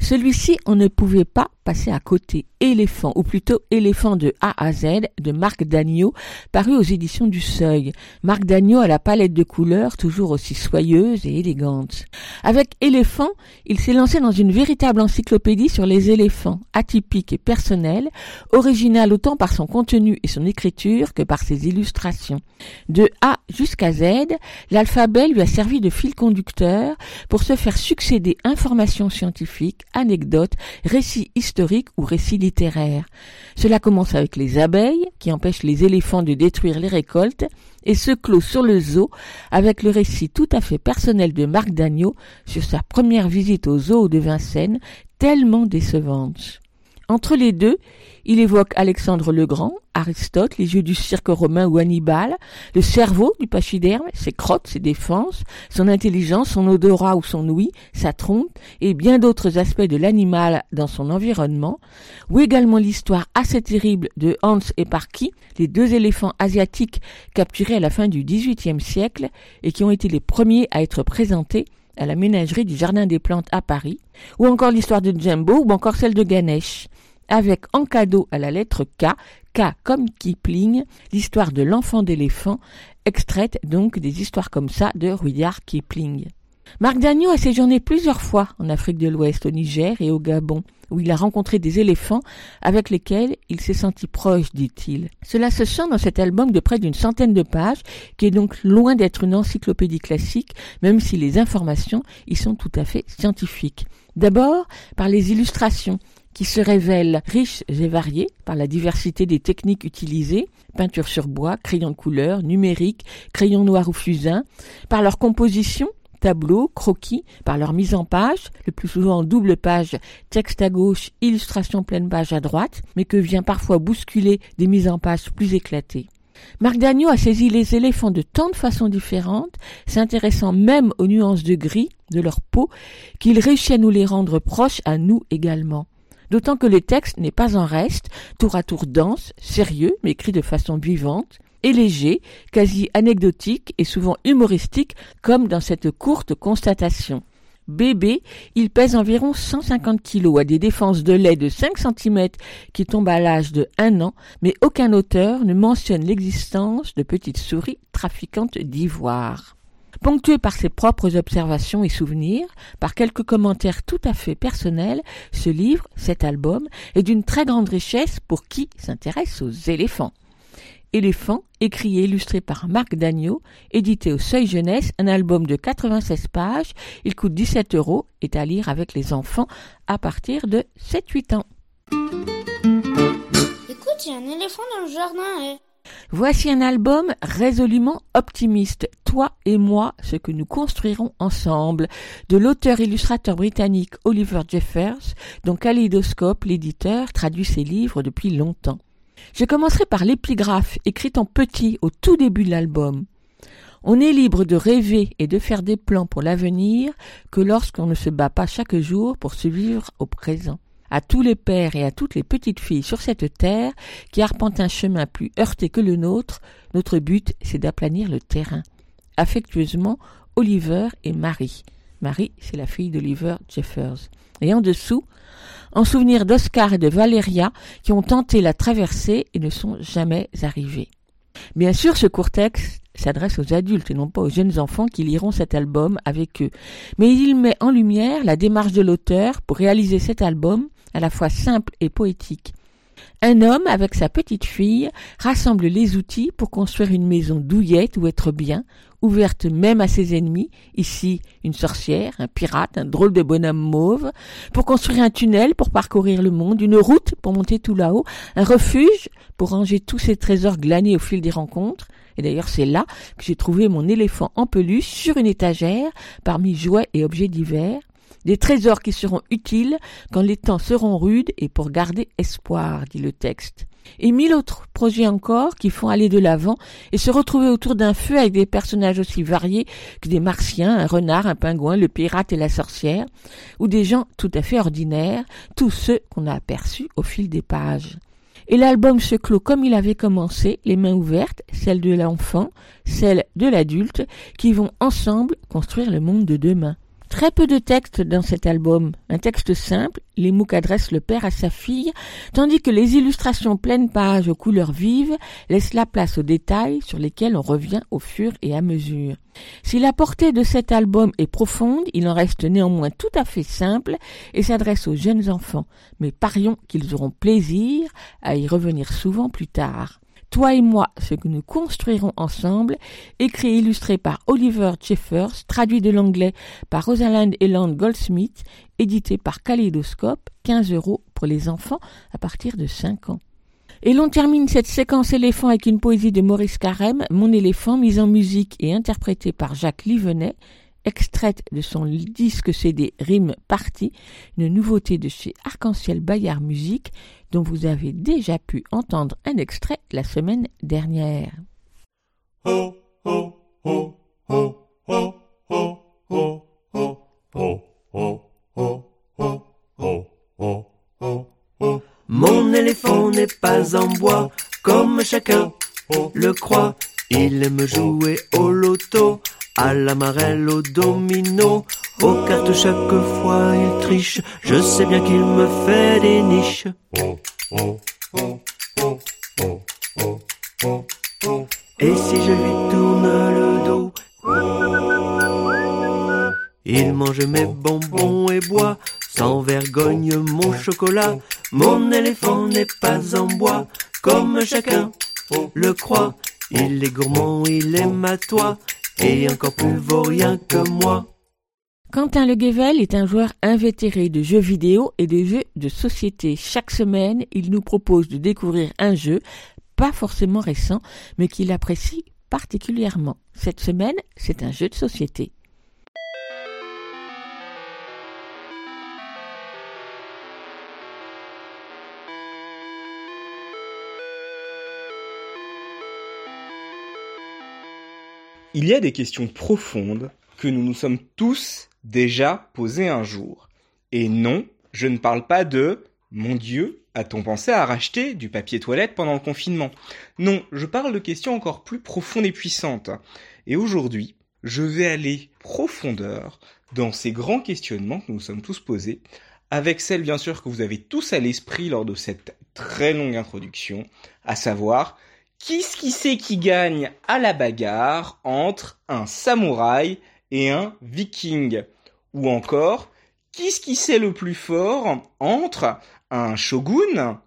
Celui-ci, on ne pouvait pas passer à côté. Éléphant, ou plutôt Éléphant de A à Z, de Marc Dagneau, paru aux éditions du Seuil. Marc Dagneau a la palette de couleurs toujours aussi soyeuse et élégante. Avec Éléphant, il s'est lancé dans une véritable encyclopédie sur les éléphants, atypique et personnel, original autant par son contenu et son écriture que par ses illustrations. De A jusqu'à Z, l'alphabet lui a servi de fil conducteur pour se faire succéder informations scientifiques, anecdotes, récits historiques ou récits littéraires. Cela commence avec les abeilles, qui empêchent les éléphants de détruire les récoltes, et se clôt sur le zoo avec le récit tout à fait personnel de Marc Dagneau sur sa première visite au zoo de Vincennes, tellement décevante. Entre les deux, il évoque Alexandre le Grand, Aristote, les jeux du cirque romain ou Hannibal, le cerveau du pachyderme, ses crottes, ses défenses, son intelligence, son odorat ou son ouïe, sa trompe, et bien d'autres aspects de l'animal dans son environnement, ou également l'histoire assez terrible de Hans et Parky, les deux éléphants asiatiques capturés à la fin du XVIIIe siècle et qui ont été les premiers à être présentés à la ménagerie du Jardin des Plantes à Paris, ou encore l'histoire de Jumbo, ou encore celle de Ganesh avec en cadeau à la lettre K, K comme Kipling, l'histoire de l'enfant d'éléphant, extraite donc des histoires comme ça de Rudyard Kipling. Marc Dagneau a séjourné plusieurs fois en Afrique de l'Ouest, au Niger et au Gabon, où il a rencontré des éléphants avec lesquels il s'est senti proche, dit-il. Cela se sent dans cet album de près d'une centaine de pages, qui est donc loin d'être une encyclopédie classique, même si les informations y sont tout à fait scientifiques. D'abord, par les illustrations, qui se révèlent riches et variés par la diversité des techniques utilisées, peinture sur bois, crayon de couleur, numérique, crayon noir ou fusain, par leur composition, tableaux, croquis, par leur mise en page, le plus souvent en double page, texte à gauche, illustration pleine page à droite, mais que vient parfois bousculer des mises en page plus éclatées. Marc Dagneau a saisi les éléphants de tant de façons différentes, s'intéressant même aux nuances de gris de leur peau, qu'il réussit à nous les rendre proches à nous également d'autant que le texte n'est pas en reste, tour à tour dense, sérieux, mais écrit de façon vivante, et léger, quasi anecdotique et souvent humoristique, comme dans cette courte constatation. Bébé, il pèse environ 150 kilos, a des défenses de lait de 5 cm qui tombent à l'âge de 1 an, mais aucun auteur ne mentionne l'existence de petites souris trafiquantes d'ivoire. Ponctué par ses propres observations et souvenirs, par quelques commentaires tout à fait personnels, ce livre, cet album, est d'une très grande richesse pour qui s'intéresse aux éléphants. Éléphant, écrit et illustré par Marc Dagneau, édité au Seuil Jeunesse, un album de 96 pages, il coûte 17 euros, est à lire avec les enfants à partir de 7-8 ans. Écoute, il y a un éléphant dans le jardin, eh. Voici un album résolument optimiste, Toi et moi, ce que nous construirons ensemble, de l'auteur-illustrateur britannique Oliver Jeffers, dont Kaleidoscope, l'éditeur, traduit ses livres depuis longtemps. Je commencerai par l'épigraphe, écrite en petit au tout début de l'album. On est libre de rêver et de faire des plans pour l'avenir que lorsqu'on ne se bat pas chaque jour pour se vivre au présent à tous les pères et à toutes les petites filles sur cette terre qui arpentent un chemin plus heurté que le nôtre, notre but c'est d'aplanir le terrain. Affectueusement, Oliver et Marie. Marie, c'est la fille d'Oliver Jeffers. Et en dessous, en souvenir d'Oscar et de Valéria qui ont tenté la traversée et ne sont jamais arrivés. Bien sûr, ce court texte s'adresse aux adultes et non pas aux jeunes enfants qui liront cet album avec eux. Mais il met en lumière la démarche de l'auteur pour réaliser cet album à la fois simple et poétique. Un homme, avec sa petite fille, rassemble les outils pour construire une maison douillette où être bien, ouverte même à ses ennemis, ici une sorcière, un pirate, un drôle de bonhomme mauve, pour construire un tunnel pour parcourir le monde, une route pour monter tout là-haut, un refuge pour ranger tous ces trésors glanés au fil des rencontres. Et d'ailleurs c'est là que j'ai trouvé mon éléphant en peluche sur une étagère parmi jouets et objets divers. Des trésors qui seront utiles quand les temps seront rudes et pour garder espoir, dit le texte. Et mille autres projets encore qui font aller de l'avant et se retrouver autour d'un feu avec des personnages aussi variés que des martiens, un renard, un pingouin, le pirate et la sorcière, ou des gens tout à fait ordinaires, tous ceux qu'on a aperçus au fil des pages. Et l'album se clôt comme il avait commencé, les mains ouvertes, celles de l'enfant, celles de l'adulte, qui vont ensemble construire le monde de demain. Très peu de texte dans cet album, un texte simple, les mots qu'adresse le père à sa fille, tandis que les illustrations pleines pages aux couleurs vives laissent la place aux détails sur lesquels on revient au fur et à mesure. Si la portée de cet album est profonde, il en reste néanmoins tout à fait simple et s'adresse aux jeunes enfants, mais parions qu'ils auront plaisir à y revenir souvent plus tard. Toi et moi, ce que nous construirons ensemble, écrit et illustré par Oliver Jeffers, traduit de l'anglais par Rosalind Eland Goldsmith, édité par Kaleidoscope, 15 euros pour les enfants à partir de 5 ans. Et l'on termine cette séquence éléphant avec une poésie de Maurice Carême, Mon éléphant, mise en musique et interprétée par Jacques Livenet, extraite de son disque CD Rime Party, une nouveauté de chez Arc-en-Ciel Bayard Musique, dont vous avez déjà pu entendre un extrait la semaine dernière. Mon éléphant n'est pas en bois, comme chacun le croit. Il aime jouer au loto, à la marelle, au domino. Aux cartes chaque fois il triche, je sais bien qu'il me fait des niches. Et si je lui tourne le dos, il mange mes bonbons et boit sans vergogne mon chocolat. Mon éléphant n'est pas en bois, comme chacun le croit. Il est gourmand, il aime à et encore plus que moi. Quentin Le Guével est un joueur invétéré de jeux vidéo et de jeux de société. Chaque semaine, il nous propose de découvrir un jeu, pas forcément récent, mais qu'il apprécie particulièrement. Cette semaine, c'est un jeu de société. Il y a des questions profondes que nous nous sommes tous déjà posées un jour. Et non, je ne parle pas de mon Dieu, a-t-on pensé à racheter du papier toilette pendant le confinement? Non, je parle de questions encore plus profondes et puissantes. Et aujourd'hui, je vais aller profondeur dans ces grands questionnements que nous nous sommes tous posés, avec celle bien sûr que vous avez tous à l'esprit lors de cette très longue introduction, à savoir Qu'est-ce qui c'est qui gagne à la bagarre entre un samouraï et un viking? Ou encore, qu'est-ce qui c'est le plus fort entre un shogun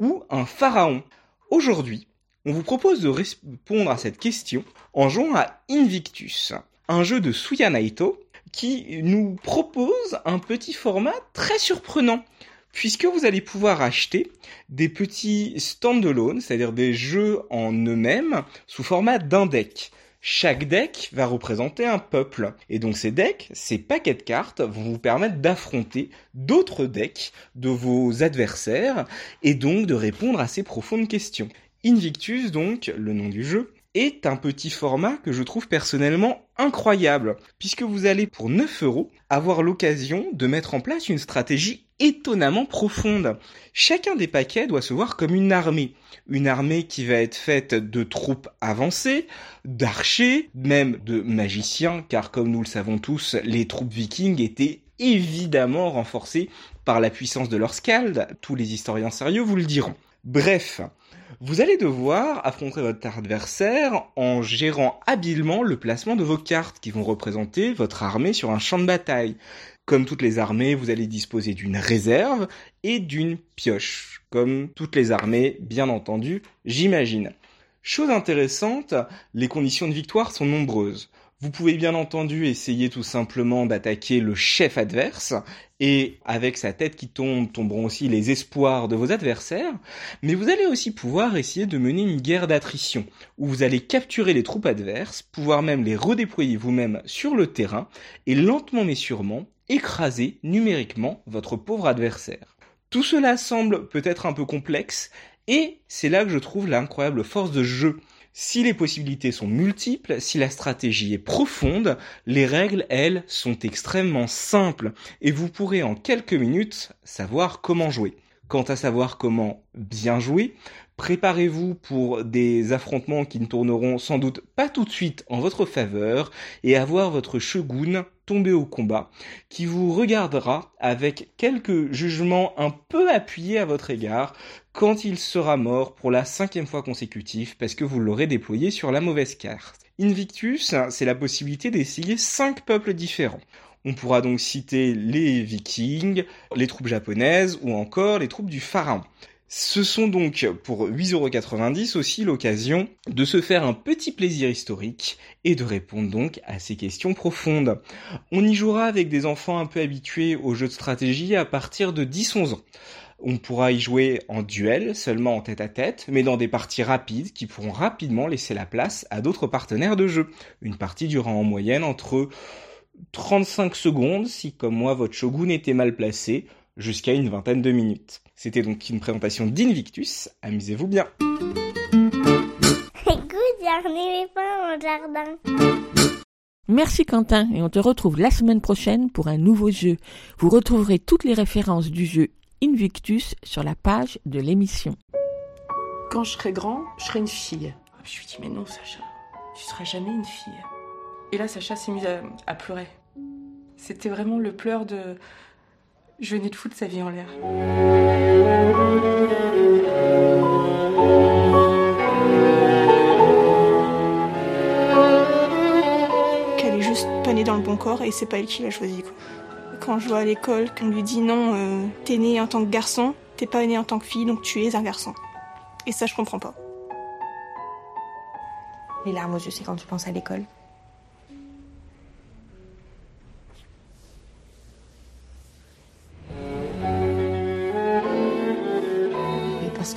ou un pharaon? Aujourd'hui, on vous propose de répondre à cette question en jouant à Invictus, un jeu de Suya Naito qui nous propose un petit format très surprenant puisque vous allez pouvoir acheter des petits stand-alone, c'est-à-dire des jeux en eux-mêmes sous format d'un deck. Chaque deck va représenter un peuple. Et donc ces decks, ces paquets de cartes vont vous permettre d'affronter d'autres decks de vos adversaires et donc de répondre à ces profondes questions. Invictus, donc, le nom du jeu, est un petit format que je trouve personnellement incroyable, puisque vous allez pour 9 euros avoir l'occasion de mettre en place une stratégie étonnamment profonde. Chacun des paquets doit se voir comme une armée. Une armée qui va être faite de troupes avancées, d'archers, même de magiciens, car comme nous le savons tous, les troupes vikings étaient évidemment renforcées par la puissance de leurs scalds. Tous les historiens sérieux vous le diront. Bref, vous allez devoir affronter votre adversaire en gérant habilement le placement de vos cartes qui vont représenter votre armée sur un champ de bataille. Comme toutes les armées, vous allez disposer d'une réserve et d'une pioche. Comme toutes les armées, bien entendu, j'imagine. Chose intéressante, les conditions de victoire sont nombreuses. Vous pouvez bien entendu essayer tout simplement d'attaquer le chef adverse, et avec sa tête qui tombe, tomberont aussi les espoirs de vos adversaires, mais vous allez aussi pouvoir essayer de mener une guerre d'attrition, où vous allez capturer les troupes adverses, pouvoir même les redéployer vous-même sur le terrain, et lentement mais sûrement écraser numériquement votre pauvre adversaire. Tout cela semble peut-être un peu complexe, et c'est là que je trouve l'incroyable force de jeu si les possibilités sont multiples, si la stratégie est profonde, les règles, elles, sont extrêmement simples et vous pourrez en quelques minutes savoir comment jouer. Quant à savoir comment bien jouer, préparez-vous pour des affrontements qui ne tourneront sans doute pas tout de suite en votre faveur et avoir votre shogun tomber au combat qui vous regardera avec quelques jugements un peu appuyés à votre égard quand il sera mort pour la cinquième fois consécutive parce que vous l'aurez déployé sur la mauvaise carte. Invictus, c'est la possibilité d'essayer cinq peuples différents. On pourra donc citer les vikings, les troupes japonaises ou encore les troupes du pharaon. Ce sont donc pour 8,90€ aussi l'occasion de se faire un petit plaisir historique et de répondre donc à ces questions profondes. On y jouera avec des enfants un peu habitués aux jeux de stratégie à partir de 10-11 ans. On pourra y jouer en duel, seulement en tête à tête, mais dans des parties rapides qui pourront rapidement laisser la place à d'autres partenaires de jeu. Une partie durant en moyenne entre 35 secondes si comme moi votre shogun était mal placé, jusqu'à une vingtaine de minutes. C'était donc une présentation d'Invictus, amusez-vous bien. Écoute, pas jardin. Merci Quentin et on te retrouve la semaine prochaine pour un nouveau jeu. Vous retrouverez toutes les références du jeu Invictus sur la page de l'émission. Quand je serai grand, je serai une fille. Je lui dis, mais non, Sacha, tu seras jamais une fille. Et là, Sacha s'est mise à, à pleurer. C'était vraiment le pleur de. Je venais de foutre sa vie en l'air. qu'elle est juste pas née dans le bon corps et c'est pas elle qui l'a choisi. Quoi. Quand je vois à l'école qu'on lui dit non, euh, t'es né en tant que garçon, t'es pas né en tant que fille, donc tu es un garçon. Et ça, je comprends pas. Les larmes aux yeux, c'est quand tu penses à l'école.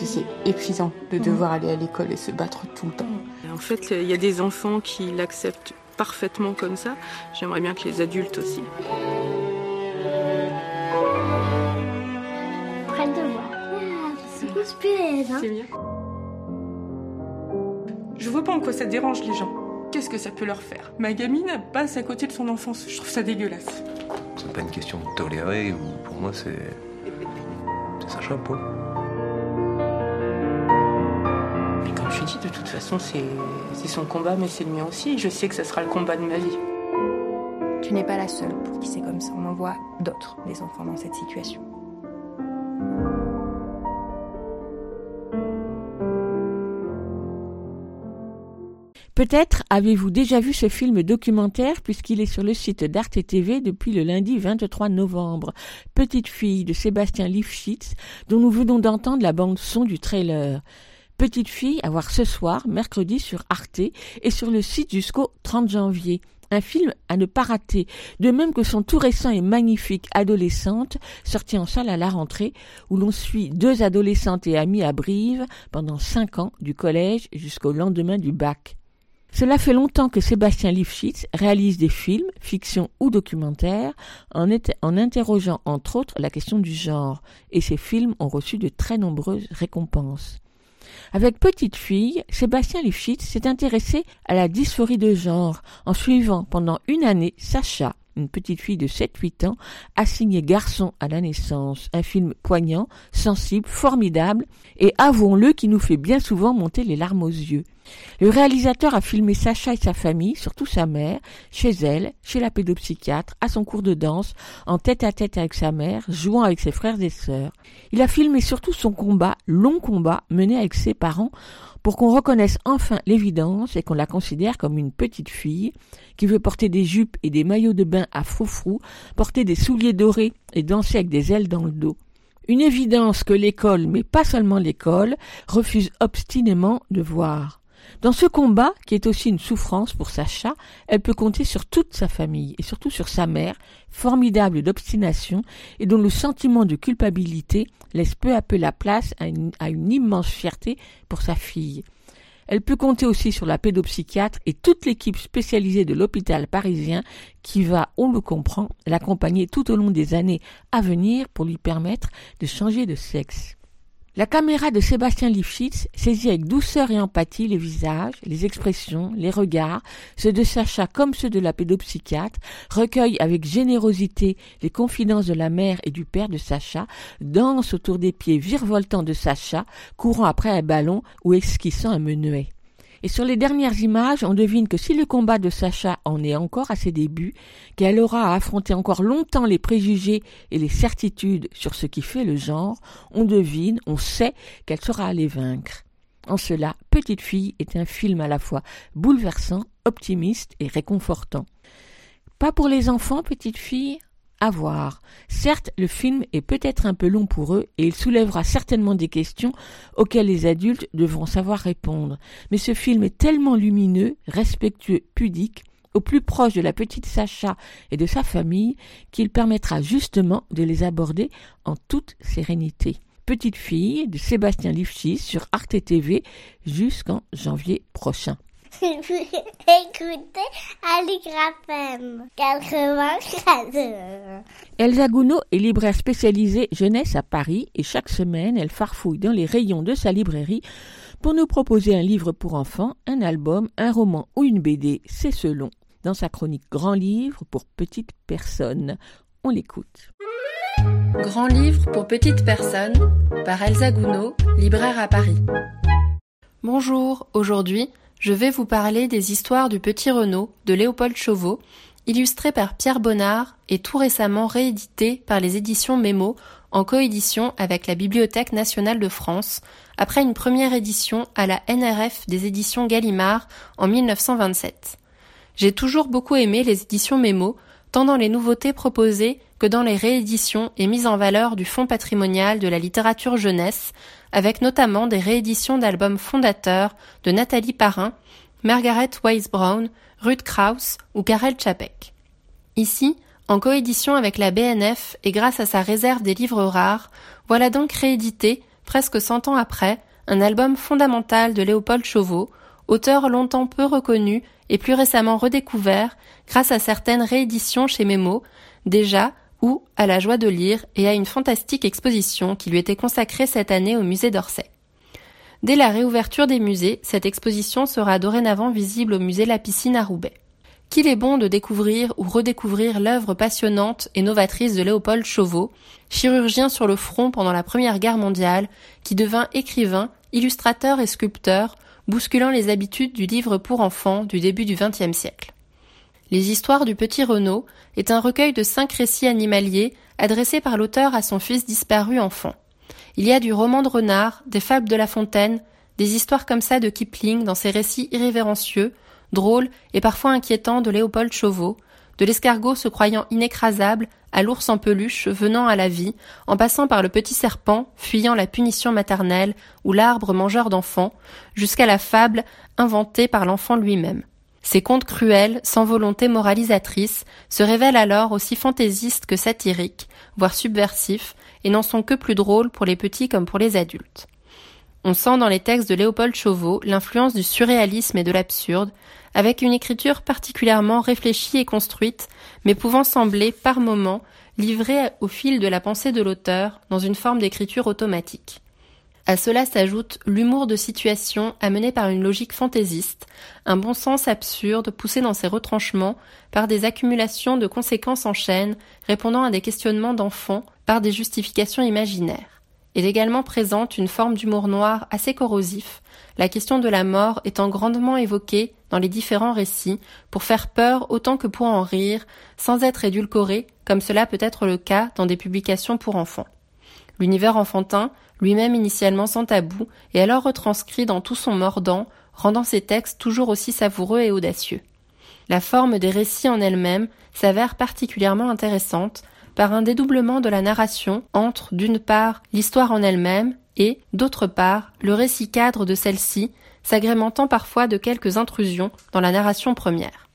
Que c'est épuisant de devoir aller à l'école et se battre tout le temps. En fait, il y a des enfants qui l'acceptent parfaitement comme ça. J'aimerais bien que les adultes aussi. Prête de voir. Ah, c'est conspiré, hein. C'est bien. Je vois pas en quoi ça dérange les gens. Qu'est-ce que ça peut leur faire? Ma gamine passe à côté de son enfance. Je trouve ça dégueulasse. C'est pas une question de tolérer ou pour moi c'est. C'est sa chapeau. De toute façon, c'est c'est son combat, mais c'est le mien aussi. Je sais que ça sera le combat de ma vie. Tu n'es pas la seule pour qui c'est comme ça. On en voit d'autres, des enfants dans cette situation. Peut-être avez-vous déjà vu ce film documentaire puisqu'il est sur le site d'Arte TV depuis le lundi 23 novembre. Petite fille de Sébastien Lifshitz dont nous venons d'entendre la bande son du trailer. Petite fille à voir ce soir, mercredi sur Arte et sur le site jusqu'au 30 janvier. Un film à ne pas rater, de même que son tout récent et magnifique Adolescente, sorti en salle à la rentrée, où l'on suit deux adolescentes et amies à Brive pendant cinq ans, du collège jusqu'au lendemain du bac. Cela fait longtemps que Sébastien Lifshitz réalise des films, fiction ou documentaires, en, interrogeant entre autres la question du genre, et ces films ont reçu de très nombreuses récompenses. Avec Petite Fille, Sébastien Lifshitz s'est intéressé à la dysphorie de genre en suivant pendant une année Sacha, une petite fille de 7-8 ans, assignée garçon à la naissance. Un film poignant, sensible, formidable et avouons-le qui nous fait bien souvent monter les larmes aux yeux. Le réalisateur a filmé Sacha et sa famille, surtout sa mère, chez elle, chez la pédopsychiatre, à son cours de danse, en tête à tête avec sa mère, jouant avec ses frères et sœurs. Il a filmé surtout son combat, long combat, mené avec ses parents, pour qu'on reconnaisse enfin l'évidence et qu'on la considère comme une petite fille qui veut porter des jupes et des maillots de bain à froufrou, porter des souliers dorés et danser avec des ailes dans le dos. Une évidence que l'école, mais pas seulement l'école, refuse obstinément de voir. Dans ce combat, qui est aussi une souffrance pour Sacha, elle peut compter sur toute sa famille et surtout sur sa mère, formidable d'obstination et dont le sentiment de culpabilité laisse peu à peu la place à une, immense fierté pour sa fille. Elle peut compter aussi sur la pédopsychiatre et toute l'équipe spécialisée de l'hôpital parisien qui va, on le comprend, l'accompagner tout au long des années à venir pour lui permettre de changer de sexe. La caméra de Sébastien Lifshitz saisit avec douceur et empathie les visages, les expressions, les regards, ceux de Sacha comme ceux de la pédopsychiatre, recueille avec générosité les confidences de la mère et du père de Sacha, danse autour des pieds virevoltants de Sacha, courant après un ballon ou esquissant un menuet. Et sur les dernières images, on devine que si le combat de Sacha en est encore à ses débuts, qu'elle aura à affronter encore longtemps les préjugés et les certitudes sur ce qui fait le genre, on devine, on sait qu'elle sera allée vaincre. En cela, Petite fille est un film à la fois bouleversant, optimiste et réconfortant. Pas pour les enfants, Petite fille? Certes, le film est peut-être un peu long pour eux et il soulèvera certainement des questions auxquelles les adultes devront savoir répondre. Mais ce film est tellement lumineux, respectueux, pudique, au plus proche de la petite Sacha et de sa famille, qu'il permettra justement de les aborder en toute sérénité. Petite fille de Sébastien Lifshitz sur Arte TV jusqu'en janvier prochain. Écoutez Aligraphem 94. Elsa Gounod est libraire spécialisée jeunesse à Paris et chaque semaine elle farfouille dans les rayons de sa librairie pour nous proposer un livre pour enfants, un album, un roman ou une BD, c'est selon, dans sa chronique Grand livre pour petites personnes. On l'écoute. Grand livre pour petites personnes par Elsa Gounod, libraire à Paris. Bonjour, aujourd'hui je vais vous parler des histoires du petit Renaud de Léopold Chauveau, illustré par Pierre Bonnard et tout récemment réédité par les éditions Mémo en coédition avec la Bibliothèque nationale de France, après une première édition à la NRF des éditions Gallimard en 1927. J'ai toujours beaucoup aimé les éditions Mémo, tant dans les nouveautés proposées que dans les rééditions et mises en valeur du fonds patrimonial de la littérature jeunesse, avec notamment des rééditions d'albums fondateurs de Nathalie Parrain, Margaret Wise Brown, Ruth Krauss ou Karel Čapek. Ici, en coédition avec la BNF et grâce à sa réserve des livres rares, voilà donc réédité, presque cent ans après, un album fondamental de Léopold Chauveau, auteur longtemps peu reconnu et plus récemment redécouvert grâce à certaines rééditions chez Mémo, déjà ou à la joie de lire et à une fantastique exposition qui lui était consacrée cette année au musée d'Orsay. Dès la réouverture des musées, cette exposition sera dorénavant visible au musée La Piscine à Roubaix. Qu'il est bon de découvrir ou redécouvrir l'œuvre passionnante et novatrice de Léopold Chauveau, chirurgien sur le front pendant la Première Guerre mondiale, qui devint écrivain, illustrateur et sculpteur, bousculant les habitudes du livre pour enfants du début du XXe siècle. Les histoires du petit Renaud est un recueil de cinq récits animaliers adressés par l'auteur à son fils disparu enfant. Il y a du roman de renard, des fables de La Fontaine, des histoires comme ça de Kipling dans ses récits irrévérencieux, drôles et parfois inquiétants de Léopold Chauveau, de l'escargot se croyant inécrasable à l'ours en peluche venant à la vie, en passant par le petit serpent fuyant la punition maternelle ou l'arbre mangeur d'enfants, jusqu'à la fable inventée par l'enfant lui-même. Ces contes cruels, sans volonté moralisatrice, se révèlent alors aussi fantaisistes que satiriques, voire subversifs, et n'en sont que plus drôles pour les petits comme pour les adultes. On sent dans les textes de Léopold Chauveau l'influence du surréalisme et de l'absurde, avec une écriture particulièrement réfléchie et construite, mais pouvant sembler, par moments, livrée au fil de la pensée de l'auteur dans une forme d'écriture automatique. À cela s'ajoute l'humour de situation amené par une logique fantaisiste, un bon sens absurde poussé dans ses retranchements par des accumulations de conséquences en chaîne répondant à des questionnements d'enfants par des justifications imaginaires. Est également présente une forme d'humour noir assez corrosif, la question de la mort étant grandement évoquée dans les différents récits pour faire peur autant que pour en rire, sans être édulcorée comme cela peut être le cas dans des publications pour enfants. L'univers enfantin, lui-même initialement sans tabou, est alors retranscrit dans tout son mordant, rendant ses textes toujours aussi savoureux et audacieux. La forme des récits en elle-même s'avère particulièrement intéressante par un dédoublement de la narration entre, d'une part, l'histoire en elle-même et, d'autre part, le récit cadre de celle-ci, s'agrémentant parfois de quelques intrusions dans la narration première.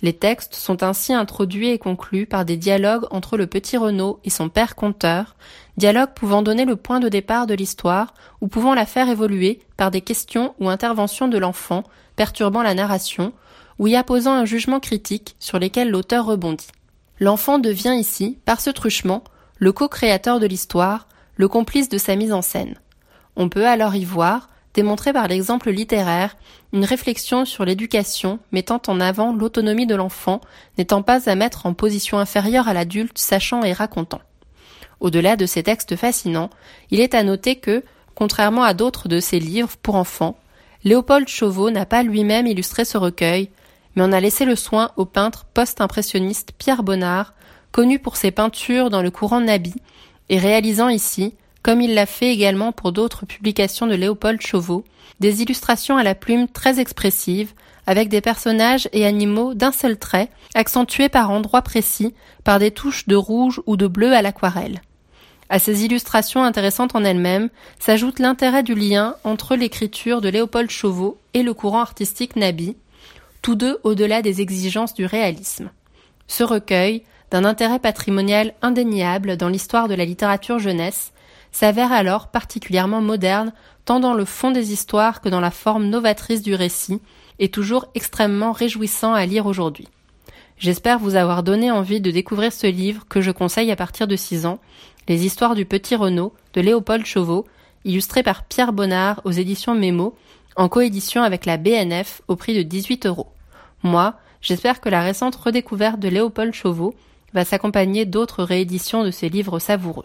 Les textes sont ainsi introduits et conclus par des dialogues entre le petit Renaud et son père conteur, dialogues pouvant donner le point de départ de l'histoire ou pouvant la faire évoluer par des questions ou interventions de l'enfant perturbant la narration ou y apposant un jugement critique sur lesquels l'auteur rebondit. L'enfant devient ici, par ce truchement, le co-créateur de l'histoire, le complice de sa mise en scène. On peut alors y voir, démontré par l'exemple littéraire, une réflexion sur l'éducation mettant en avant l'autonomie de l'enfant n'étant pas à mettre en position inférieure à l'adulte sachant et racontant. Au-delà de ces textes fascinants, il est à noter que, contrairement à d'autres de ses livres pour enfants, Léopold Chauveau n'a pas lui-même illustré ce recueil, mais en a laissé le soin au peintre post-impressionniste Pierre Bonnard, connu pour ses peintures dans le courant Nabi, et réalisant ici, comme il l'a fait également pour d'autres publications de Léopold Chauveau, des illustrations à la plume très expressives, avec des personnages et animaux d'un seul trait, accentués par endroits précis par des touches de rouge ou de bleu à l'aquarelle. À ces illustrations intéressantes en elles-mêmes s'ajoute l'intérêt du lien entre l'écriture de Léopold Chauveau et le courant artistique Nabi, tous deux au-delà des exigences du réalisme. Ce recueil, d'un intérêt patrimonial indéniable dans l'histoire de la littérature jeunesse, s'avère alors particulièrement moderne tant dans le fond des histoires que dans la forme novatrice du récit, et toujours extrêmement réjouissant à lire aujourd'hui. J'espère vous avoir donné envie de découvrir ce livre que je conseille à partir de 6 ans, Les histoires du petit Renaud de Léopold Chauveau, illustré par Pierre Bonnard aux éditions Mémo, en coédition avec la BNF au prix de 18 euros. Moi, j'espère que la récente redécouverte de Léopold Chauveau va s'accompagner d'autres rééditions de ces livres savoureux.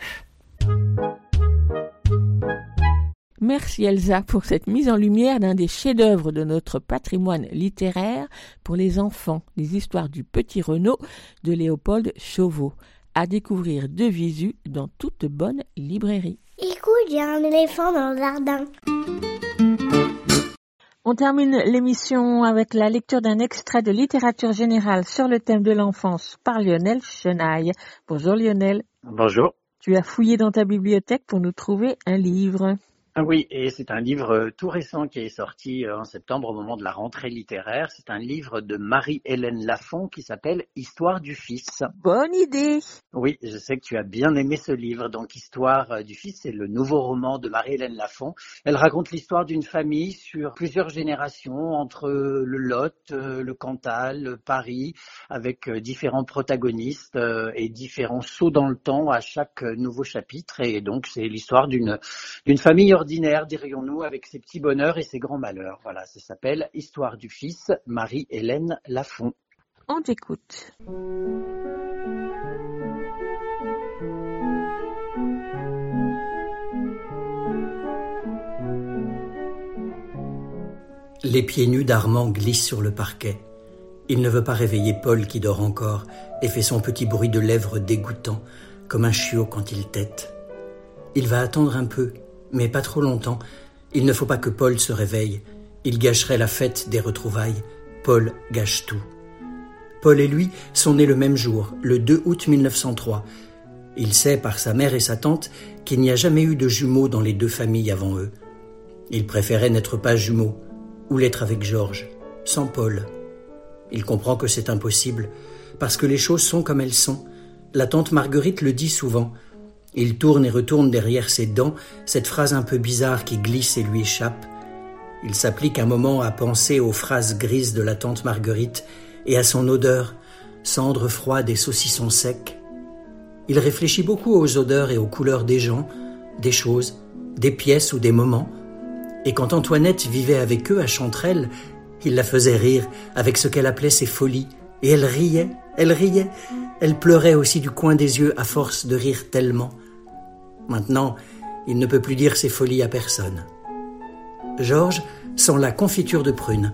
Merci Elsa pour cette mise en lumière d'un des chefs-d'œuvre de notre patrimoine littéraire pour les enfants, les histoires du petit Renaud de Léopold Chauveau, à découvrir de visu dans toute bonne librairie. Écoute, il y a un éléphant dans le jardin. On termine l'émission avec la lecture d'un extrait de littérature générale sur le thème de l'enfance par Lionel Chenaille. Bonjour Lionel. Bonjour. Tu as fouillé dans ta bibliothèque pour nous trouver un livre. Ah oui, et c'est un livre euh, tout récent qui est sorti euh, en septembre au moment de la rentrée littéraire. C'est un livre de Marie-Hélène Lafont qui s'appelle Histoire du fils. Bonne idée. Oui, je sais que tu as bien aimé ce livre. Donc Histoire euh, du fils, c'est le nouveau roman de Marie-Hélène Lafont. Elle raconte l'histoire d'une famille sur plusieurs générations entre le Lot, le Cantal, Paris, avec différents protagonistes et différents sauts dans le temps à chaque nouveau chapitre. Et donc c'est l'histoire d'une d'une famille ordinaire, dirions-nous, avec ses petits bonheurs et ses grands malheurs. Voilà, ça s'appelle Histoire du fils, Marie-Hélène Lafont. On t'écoute. Les pieds nus d'Armand glissent sur le parquet. Il ne veut pas réveiller Paul qui dort encore et fait son petit bruit de lèvres dégoûtant, comme un chiot quand il tète. Il va attendre un peu, mais pas trop longtemps. Il ne faut pas que Paul se réveille. Il gâcherait la fête des retrouvailles. Paul gâche tout. Paul et lui sont nés le même jour, le 2 août 1903. Il sait par sa mère et sa tante qu'il n'y a jamais eu de jumeaux dans les deux familles avant eux. Il préférait n'être pas jumeau, ou l'être avec Georges, sans Paul. Il comprend que c'est impossible, parce que les choses sont comme elles sont. La tante Marguerite le dit souvent. Il tourne et retourne derrière ses dents cette phrase un peu bizarre qui glisse et lui échappe. Il s'applique un moment à penser aux phrases grises de la tante Marguerite et à son odeur, cendre froide et saucisson sec. Il réfléchit beaucoup aux odeurs et aux couleurs des gens, des choses, des pièces ou des moments. Et quand Antoinette vivait avec eux à Chanterelle, il la faisait rire avec ce qu'elle appelait ses folies. Et elle riait, elle riait, elle pleurait aussi du coin des yeux à force de rire tellement. Maintenant, il ne peut plus dire ses folies à personne. Georges sent la confiture de prune,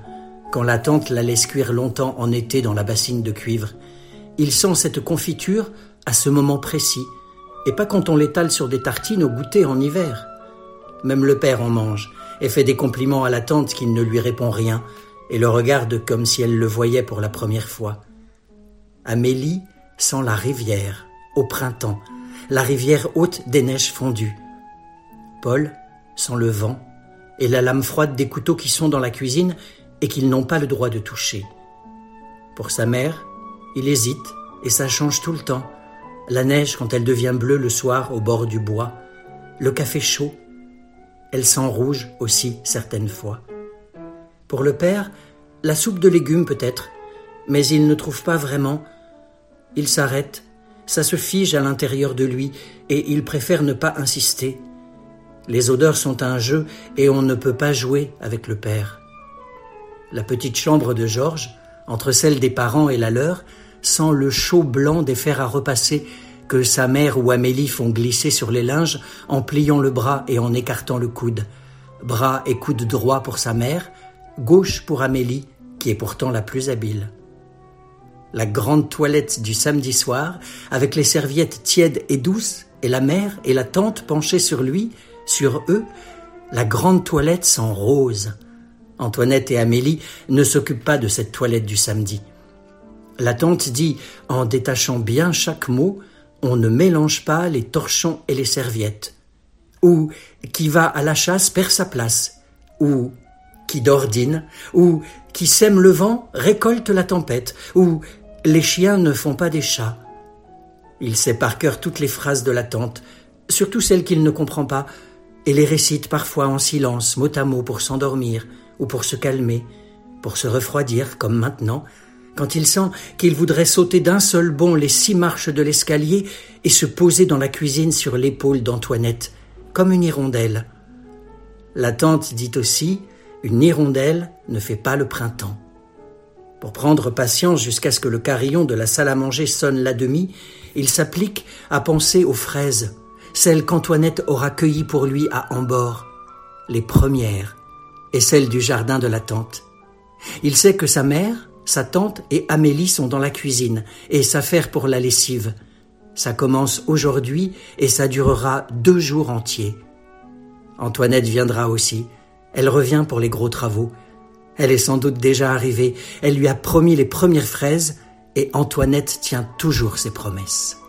quand la tante la laisse cuire longtemps en été dans la bassine de cuivre. Il sent cette confiture à ce moment précis, et pas quand on l'étale sur des tartines au goûter en hiver. Même le père en mange, et fait des compliments à la tante qui ne lui répond rien, et le regarde comme si elle le voyait pour la première fois. Amélie sent la rivière, au printemps, la rivière haute des neiges fondues. Paul sent le vent et la lame froide des couteaux qui sont dans la cuisine et qu'ils n'ont pas le droit de toucher. Pour sa mère, il hésite et ça change tout le temps. La neige quand elle devient bleue le soir au bord du bois, le café chaud, elle sent rouge aussi certaines fois. Pour le père, la soupe de légumes peut-être, mais il ne trouve pas vraiment. Il s'arrête, ça se fige à l'intérieur de lui et il préfère ne pas insister. Les odeurs sont un jeu et on ne peut pas jouer avec le père. La petite chambre de Georges, entre celle des parents et la leur, sent le chaud blanc des fers à repasser que sa mère ou Amélie font glisser sur les linges en pliant le bras et en écartant le coude. Bras et coude droit pour sa mère, gauche pour Amélie, qui est pourtant la plus habile. La grande toilette du samedi soir, avec les serviettes tièdes et douces, et la mère et la tante penchées sur lui, sur eux, la grande toilette sent rose. Antoinette et Amélie ne s'occupent pas de cette toilette du samedi. La tante dit, en détachant bien chaque mot, on ne mélange pas les torchons et les serviettes. Ou qui va à la chasse perd sa place. Ou qui dordine. Ou qui sème le vent récolte la tempête. Ou les chiens ne font pas des chats. Il sait par cœur toutes les phrases de la tante, surtout celles qu'il ne comprend pas, et les récite parfois en silence, mot à mot, pour s'endormir ou pour se calmer, pour se refroidir, comme maintenant, quand il sent qu'il voudrait sauter d'un seul bond les six marches de l'escalier et se poser dans la cuisine sur l'épaule d'Antoinette, comme une hirondelle. La tante dit aussi, une hirondelle ne fait pas le printemps. Pour prendre patience jusqu'à ce que le carillon de la salle à manger sonne la demi, il s'applique à penser aux fraises, celles qu'Antoinette aura cueillies pour lui à Ambord, les premières, et celles du jardin de la tante. Il sait que sa mère, sa tante et Amélie sont dans la cuisine et s'affaire pour la lessive. Ça commence aujourd'hui et ça durera deux jours entiers. Antoinette viendra aussi. Elle revient pour les gros travaux. Elle est sans doute déjà arrivée. Elle lui a promis les premières fraises et Antoinette tient toujours ses promesses.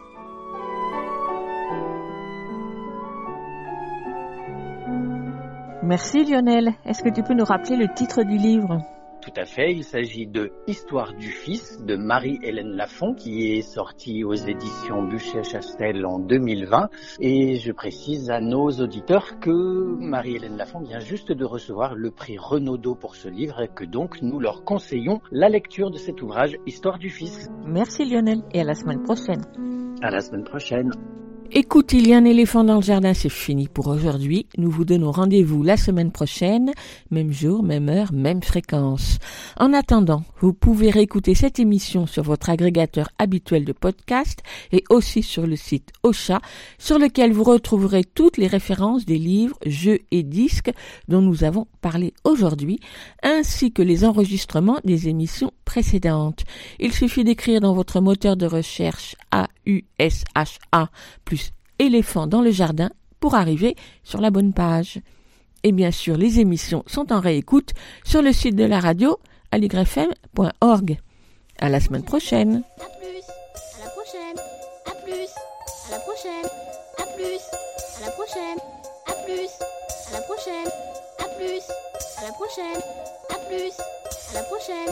Merci Lionel. Est-ce que tu peux nous rappeler le titre du livre? Tout à fait, il s'agit de Histoire du Fils de Marie-Hélène Lafont qui est sortie aux éditions Buchet-Chastel en 2020 et je précise à nos auditeurs que Marie-Hélène Lafont vient juste de recevoir le prix Renaudot pour ce livre et que donc nous leur conseillons la lecture de cet ouvrage Histoire du Fils. Merci Lionel et à la semaine prochaine. À la semaine prochaine. Écoute, il y a un éléphant dans le jardin, c'est fini pour aujourd'hui. Nous vous donnons rendez-vous la semaine prochaine, même jour, même heure, même fréquence. En attendant, vous pouvez réécouter cette émission sur votre agrégateur habituel de podcast et aussi sur le site Ocha, sur lequel vous retrouverez toutes les références des livres, jeux et disques dont nous avons parlé aujourd'hui, ainsi que les enregistrements des émissions précédentes. Il suffit d'écrire dans votre moteur de recherche A-U-S-H-A plus éléphant dans le jardin pour arriver sur la bonne page. Et bien sûr, les émissions sont en réécoute sur le site de la radio aligrefm.org. À la semaine. À la prochaine. Prochaine.